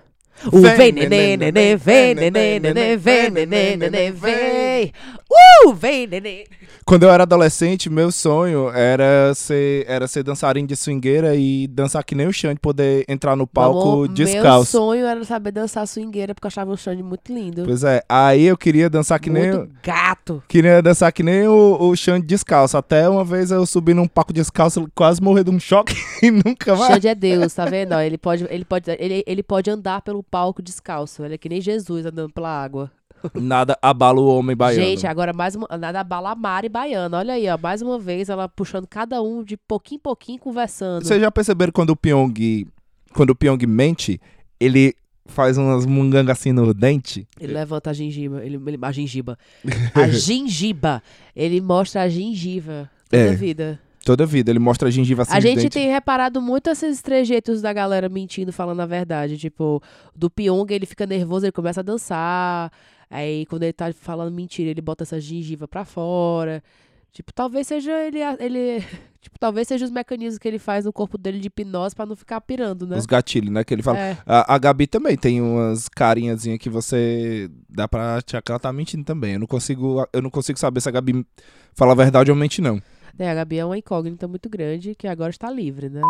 O Vem, neném, neném, vem, neném, neném, vem, neném, vem. Uh, vem, neném. Quando eu era adolescente, meu sonho era ser, era ser dançarino de swingueira e dançar que nem o Xande, poder entrar no palco Amor, Meu descalço. sonho era saber dançar swingueira, porque eu achava o Xande muito lindo. Pois é, aí eu queria dançar que nem. muito gato. Queria dançar que nem o, o Xande descalço. Até uma vez eu subi num palco descalço, quase morri de um choque (laughs) e nunca mais. Xande é Deus, tá vendo? Ele, pode, ele, pode, ele, ele pode andar pelo palco descalço. Ele é que nem Jesus andando pela água. Nada abala o homem baiano. Gente, agora mais uma. Nada bala Mari Baiana. Olha aí, ó. Mais uma vez ela puxando cada um de pouquinho em pouquinho conversando. Vocês já perceberam quando o Pyong. Quando o Pyong mente, ele faz umas mungangas assim no dente? Ele levanta a gengiba. Ele, ele- a gengiba. (laughs) A gengiba. Ele mostra a gengiva. Toda É. a vida. Toda vida, ele mostra a gengiva assim a gente dente. tem reparado muito esses trejeitos da galera mentindo, falando a verdade. Tipo, do Pyong, ele fica nervoso, ele começa a dançar. Aí, quando ele tá falando mentira, ele bota essa gengiva pra fora. Tipo, talvez seja ele. ele (laughs) tipo, talvez seja os mecanismos que ele faz no corpo dele de hipnose pra não ficar pirando, né? Os gatilhos, né? Que ele fala. É. A, a Gabi também tem umas carinhazinhas que você dá pra achar que ela tá mentindo também. Eu não consigo, eu não consigo saber se a Gabi fala a verdade ou mente, não. É, a Gabi é uma incógnita muito grande que agora está livre, né?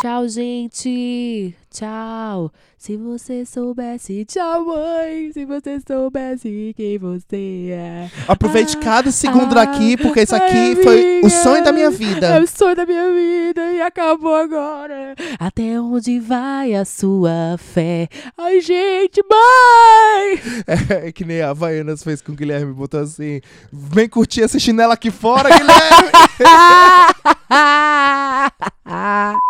Tchau, gente! Tchau! Se você soubesse, tchau, mãe! Se você soubesse quem você é. Aproveite Ah, cada segundo ah, daqui, porque isso aqui foi o amiga. sonho da minha É vida. o sonho da minha vida e acabou agora. Até onde vai a sua fé? Ai, gente, mãe! (laughs) É que nem a Havaianas fez com o Guilherme, botou assim: vem curtir essa chinela aqui fora, Guilherme! (laughs)